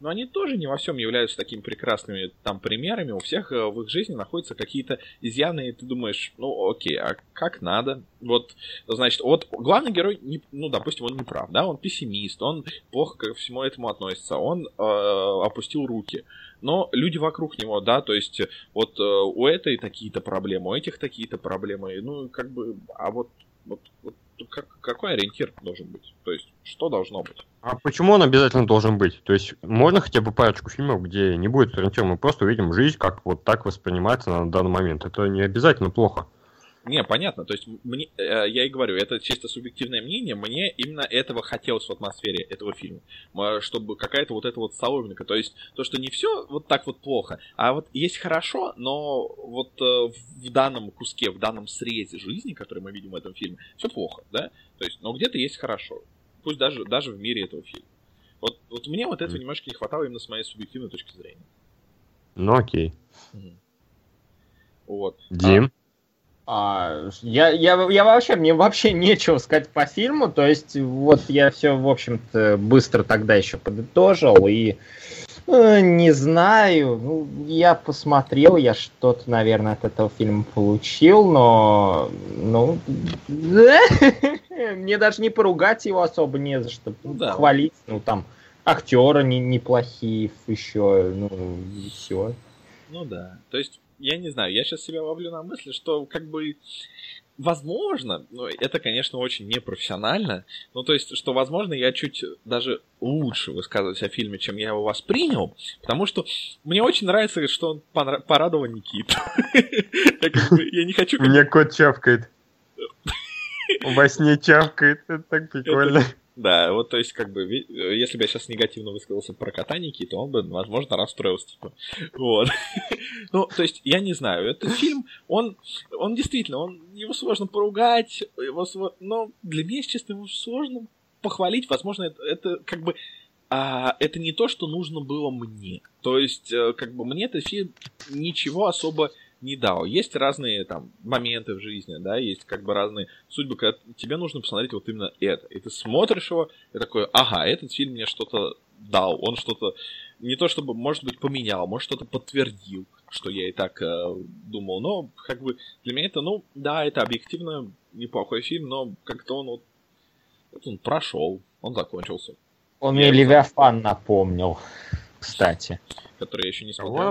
но они тоже не во всем являются такими прекрасными там примерами. У всех э, в их жизни находятся какие-то изъяны, и ты думаешь, ну окей, а как надо? Вот, значит, вот главный герой, не, ну, допустим, он не прав, да, он пессимист, он плохо ко всему этому относится, он э, опустил руки. Но люди вокруг него, да, то есть вот э, у этой такие-то проблемы, у этих такие-то проблемы, ну, как бы, а вот, вот, вот как, какой ориентир должен быть? То есть, что должно быть? А почему он обязательно должен быть? То есть можно хотя бы парочку фильмов, где не будет ориентира, мы просто увидим жизнь, как вот так воспринимается на данный момент. Это не обязательно плохо. Не, понятно. То есть, мне, э, я и говорю, это чисто субъективное мнение. Мне именно этого хотелось в атмосфере этого фильма. М, Чтобы какая-то вот эта вот соломинка. То есть, то, что не все вот так вот плохо, а вот есть хорошо, но вот э, в данном куске, в данном срезе жизни, который мы видим в этом фильме, все плохо, да? То есть, но где-то есть хорошо. Пусть даже, даже в мире этого фильма. Вот, вот мне вот этого немножко не хватало именно с моей субъективной точки зрения. Ну окей. Мгм. Вот. Дим? А, я, я, я вообще, мне вообще нечего сказать по фильму, то есть вот я все, в общем-то, быстро тогда еще подытожил, и э, не знаю, ну, я посмотрел, я что-то, наверное, от этого фильма получил, но, ну, мне даже не поругать его особо не за что, Ну да. хвалить, ну, там, актеры не, неплохие еще, ну, и все. Ну да. То есть, я не знаю, я сейчас себя ловлю на мысли, что как бы возможно, но это, конечно, очень непрофессионально, ну, то есть, что, возможно, я чуть даже лучше высказываюсь о фильме, чем я его воспринял, потому что мне очень нравится, что он порадовал Никиту. Я не хочу... Мне кот чавкает. Во сне чавкает. Это так прикольно. Да, вот, то есть, как бы, если бы я сейчас негативно высказался про кота Никиты, он бы, возможно, расстроился, типа. Вот. Ну, то есть, я не знаю, этот фильм, он, он действительно, он, его сложно поругать, его но для меня, честно, его сложно похвалить, возможно, это, это как бы, а, это не то, что нужно было мне. То есть, э, как бы, мне этот фильм ничего особо не дал. Есть разные там моменты в жизни, да, есть как бы разные судьбы, когда тебе нужно посмотреть вот именно это. И ты смотришь его, и такой, ага, этот фильм мне что-то дал, он что-то не то чтобы, может быть, поменял, может, что-то подтвердил, что я и так э, думал, но как бы для меня это, ну, да, это объективно неплохой фильм, но как-то он вот, вот он прошел, он закончился, Он Я мне Левиафан напомнил, кстати. который я еще не Кого смотрел.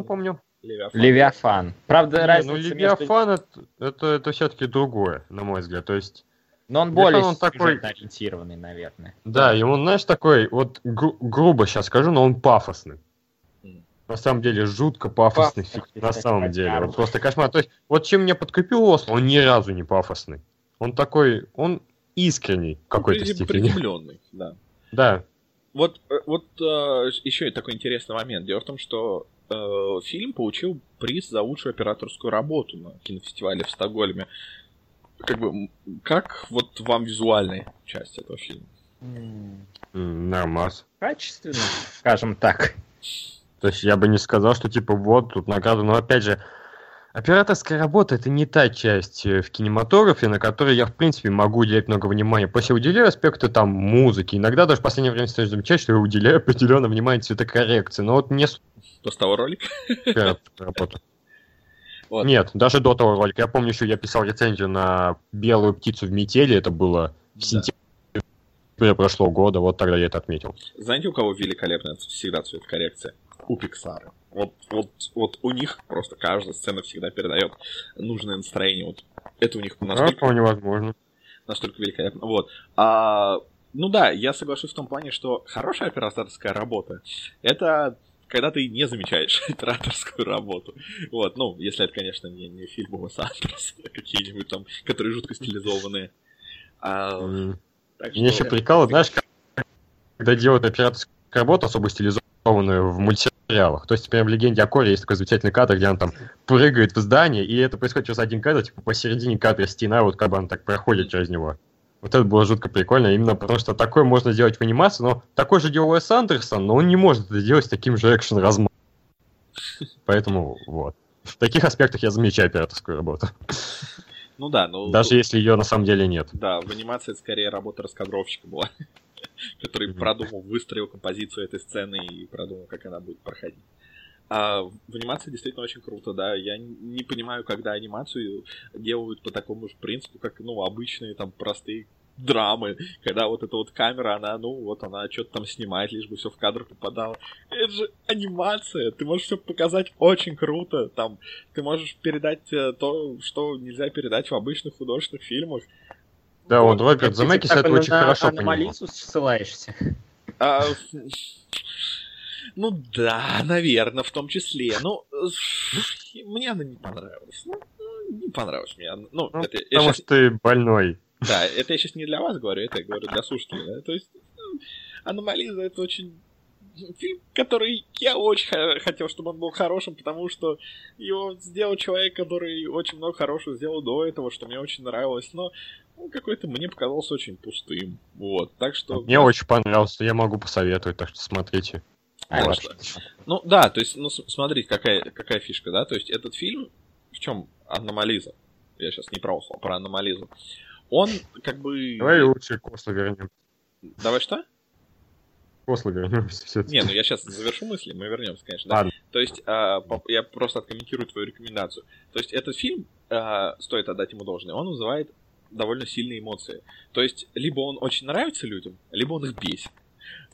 Левиафан. Левиафан. Правда, Не, разница ну, между- Левиафан это, это, это все-таки другое, на мой взгляд. То есть, Но он более он такой- ориентированный, наверное. да, и он, знаешь, такой, вот гру- грубо сейчас скажу, но он пафосный. На самом деле, жутко пафосный Пафосный, фильм. На самом деле. Вот просто кошмар. То есть, вот чем меня подкрепил Осло, он ни разу не пафосный. Он такой, он искренний в какой-то Призем- степени. Приземленный, да. Да. Вот, э, вот еще такой интересный момент. Дело в том, что э, фильм получил приз за лучшую операторскую работу на кинофестивале в Стокгольме. Как бы, как вот вам визуальная часть этого фильма? Нормас. Качественно, скажем так. То есть я бы не сказал, что типа вот тут награда, но опять же, Операторская работа это не та часть э, в кинематографе, на которой я, в принципе, могу уделять много внимания. После уделяю аспекты там музыки. Иногда даже в последнее время стою замечать, что я уделяю определенное внимание цветокоррекции. Но вот не с того ролика. Вот. Нет, даже до того ролика. Я помню еще, я писал рецензию на белую птицу в метели. Это было в Да. сентябре прошлого года. Вот тогда я это отметил. Знаете, у кого великолепная всегда цветокоррекция? У Pixar. Вот, вот, вот у них просто каждая сцена всегда передает нужное настроение. Вот это у них Да, настолько, вполне возможно. настолько великолепно. Вот. А, ну да, я соглашусь в том плане, что хорошая операторская работа это когда ты не замечаешь операторскую работу. Вот, ну, если это, конечно, не, не фильмы Уэса Андерсона, какие-нибудь там, которые жутко стилизованные. А, М. так что- еще прикалывает, знаешь, когда делают операторскую работу, особо стилизованную в мультсериалах. То есть, например, в «Легенде о Коре» есть такой замечательный кадр, где он там прыгает в здание, и это происходит через один кадр, типа посередине кадра стена, вот как бы он так проходит через него. Вот это было жутко прикольно, именно потому что такое можно сделать в анимации, но такой же делал Уэс Андерсон, но он не может это сделать с таким же экшен размахом. Поэтому вот. В таких аспектах я замечаю операторскую работу. Ну да, ну... Даже если ее на самом деле нет. Да, в анимации это скорее работа раскадровщика была, который продумал, выстроил композицию этой сцены и продумал, как она будет проходить. А в анимации действительно очень круто, да. Я не понимаю, когда анимацию делают по такому же принципу, как, ну, обычные там простые драмы, когда вот эта вот камера, она, ну, вот она что-то там снимает, лишь бы все в кадр попадало. Это же анимация, ты можешь все показать очень круто, там, ты можешь передать э, то, что нельзя передать в обычных художественных фильмах. Да, Вот. Ты, Земекис типа, это на- очень на хорошо понимал. аномализу ссылаешься. А, ну да, наверное, в том числе. Ну, э, мне она не понравилась. Ну, ну, не понравилась мне. она. Ну, Ну, это, Потому щас- что ты больной. да, это я сейчас не для вас говорю, это я говорю для слушателей. да. То есть, ну, Аномализа это очень фильм, который я очень хотел, чтобы он был хорошим, потому что его сделал человек, который очень много хорошего сделал до этого, что мне очень нравилось, но ну, какой-то мне показался очень пустым. Вот, так что... Мне очень понравился, я могу посоветовать, так что смотрите. Вот. Ну да, то есть, ну смотрите, какая, какая фишка, да, то есть этот фильм, в чем аномализа? Я сейчас не про Осло, а про аномализу. Он как бы... Давай лучше к Осло вернем. Давай что? К Осло вернемся все Не, ну я сейчас завершу мысли, мы вернемся, конечно. да. Ладно. То есть, а, я просто откомментирую твою рекомендацию. То есть, этот фильм, а, стоит отдать ему должное, он вызывает довольно сильные эмоции. То есть, либо он очень нравится людям, либо он их бесит.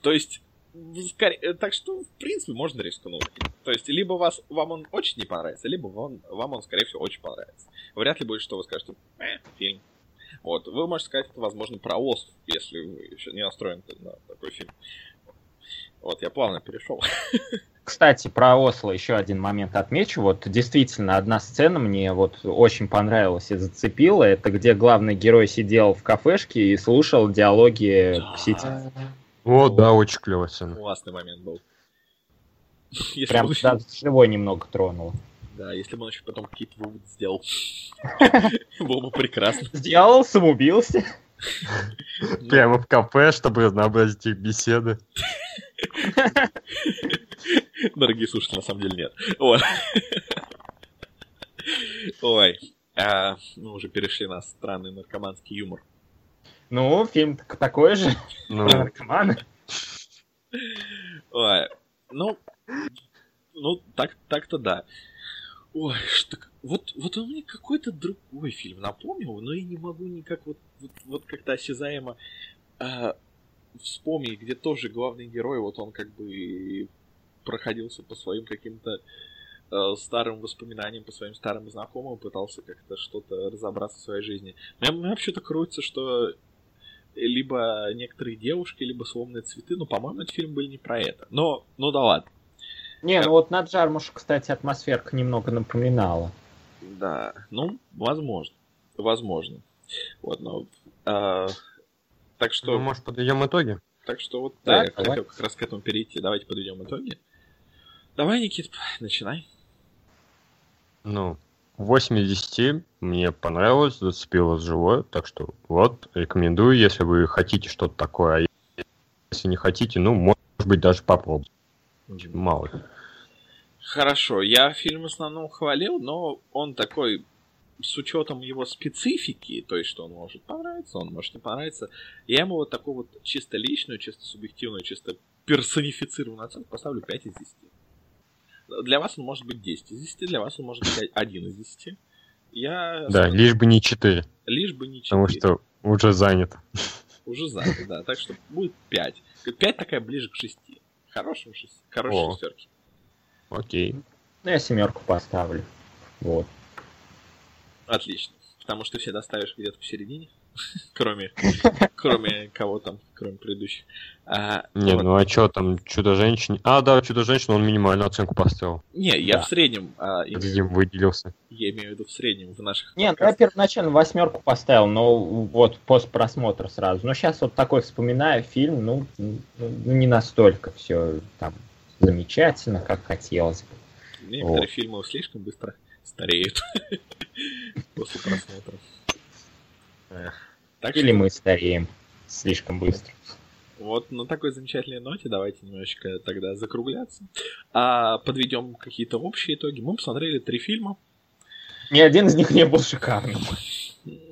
То есть, э, так что, в принципе, можно рискнуть. То есть, либо вас, вам он очень не понравится, либо он, вам он, скорее всего, очень понравится. Вряд ли будет, что вы скажете, э, фильм. Вот, вы можете сказать это, возможно, про остров, если вы еще не настроены на такой фильм. Вот, я плавно перешел. Кстати, про Осло еще один момент отмечу. Вот действительно, одна сцена мне вот очень понравилась и зацепила. Это где главный герой сидел в кафешке и слушал диалоги психи. Вот, да, очень клевая сцена. Классный момент был. Если Прям бы даже живой немного тронуло. да, если бы он еще потом какие-то выводы сделал, было бы прекрасно. Сделал, самоубился. Прямо в кафе, чтобы разнообразить их беседы. Дорогие слушатели, на самом деле нет. Вот. Ой, а, мы уже перешли на странный наркоманский юмор. Ну, фильм так- такой же. Ну, Про наркомана. Ой, ну, ну так, так-то да. Ой, что, вот, вот он мне какой-то другой фильм напомнил, но я не могу никак вот, вот, вот как-то осязаемо а, вспомнить, где тоже главный герой, вот он как бы проходился по своим каким-то э, старым воспоминаниям, по своим старым знакомым, пытался как-то что-то разобраться в своей жизни. У меня, у меня вообще-то крутится, что либо некоторые девушки, либо сломанные цветы, но, по-моему, этот фильм был не про это. Но, ну да ладно. Не, ну вот на Джармуш, кстати, атмосферка немного напоминала. Да, ну, возможно. Возможно. Вот, но... а, так что... ну, может, подведем итоги? Так что вот, Да, да, я давай. хотел как раз к этому перейти. Давайте подведем итоги. Давай, Никит, начинай. Ну, 8 из 10 мне понравилось, зацепило живое, так что вот, рекомендую, если вы хотите что-то такое, а если не хотите, ну, может быть, даже попробуйте, мало ли. Хорошо, я фильм в основном хвалил, но он такой с учетом его специфики, то есть, что он может понравиться, он может не понравиться, я ему вот такую вот чисто личную, чисто субъективную, чисто персонифицированную оценку поставлю 5 из 10. Для вас он может быть 10 из 10, для вас он может быть 1 из 10. Я... Да, лишь бы не 4. Лишь бы не 4. Потому что уже занято. Уже занято, да. Так что будет 5. 5 такая ближе к 6. Хорошим 6. Хорошей шестерки. Окей. Ну, я семерку поставлю. Вот. Отлично. Потому что все доставишь где-то посередине. кроме, кроме кого там, кроме предыдущих. А, не, вот. ну а что там, Чудо-женщина? А, да, Чудо-женщина, он минимальную оценку поставил. Не, я да. в среднем... А, имею... выделился. Я имею в виду в среднем, в наших Не, ну я первоначально восьмерку поставил, но вот после просмотра сразу. Но сейчас вот такой вспоминаю фильм, ну, ну не настолько все там замечательно, как хотелось бы. Некоторые вот. фильмы слишком быстро стареют после просмотра. Так Или что... мы стареем слишком быстро. Вот на такой замечательной ноте давайте немножечко тогда закругляться. А подведем какие-то общие итоги. Мы посмотрели три фильма. Ни один из них не был шикарным.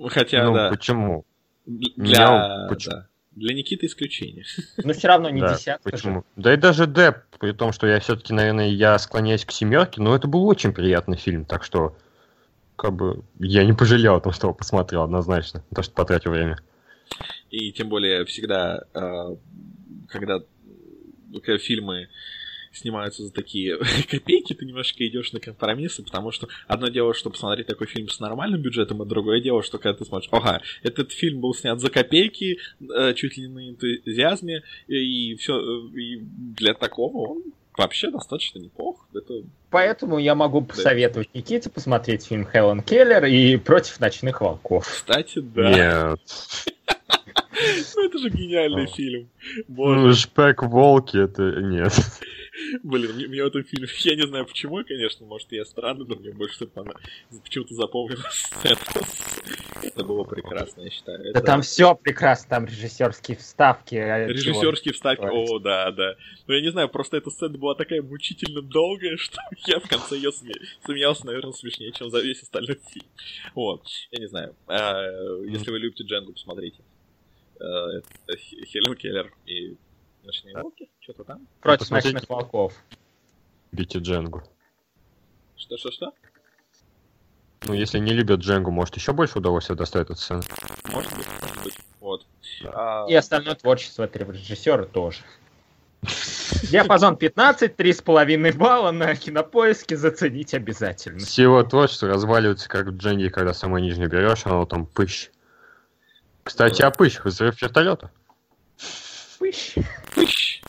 Хотя, ну, да. почему? Для, почему? Да. Для Никиты исключение. Но все равно не да, десятка. Почему? Же. Да и даже Деп, при том, что я все-таки, наверное, я склоняюсь к семерке, но это был очень приятный фильм, так что как бы я не пожалел о том, что посмотрел однозначно, то, что потратил время. И тем более всегда, а, когда, когда фильмы снимаются за такие копейки, ты немножко идешь на компромиссы, потому что одно дело, что посмотреть такой фильм с нормальным бюджетом, а другое дело, что когда ты смотришь, ага, этот фильм был снят за копейки, э, чуть ли не на энтузиазме, и все, и для такого он вообще достаточно неплохо. Это... Поэтому я могу посоветовать да. Никите посмотреть фильм Хелен Келлер и «Против ночных волков». Кстати, да. Нет. Ну это же гениальный фильм. Ну, Шпек Волки, это нет. Блин, мне, мне в этом фильме, я не знаю почему, конечно, может я странный, но мне больше всего почему-то запомнилось это. Это было прекрасно, я считаю. Да это... там все прекрасно, там режиссерские вставки. А режиссерские вставки, о, да, да. Но я не знаю, просто эта сцена была такая мучительно долгая, что я в конце ее смеялся, наверное, смешнее, чем за весь остальной фильм. Вот, я не знаю. А, если вы любите Дженгу, посмотрите. Э, Хелен Келлер и Ночные волки? Что-то там? Против Посмотрите... ночных волков. Бити Дженгу. Что-что-что? Ну, если не любят Дженгу, может, еще больше удовольствия доставит от сцены. Может быть, может быть. Вот. Да. А... И остальное творчество этого режиссера тоже. Диапазон 15, 3,5 балла на кинопоиске заценить обязательно. Всего творчество разваливается, как в Дженге, когда самое нижнее берешь, оно там пыщ. Кстати, о пыщ, взрыв вертолета. Swish. Swish.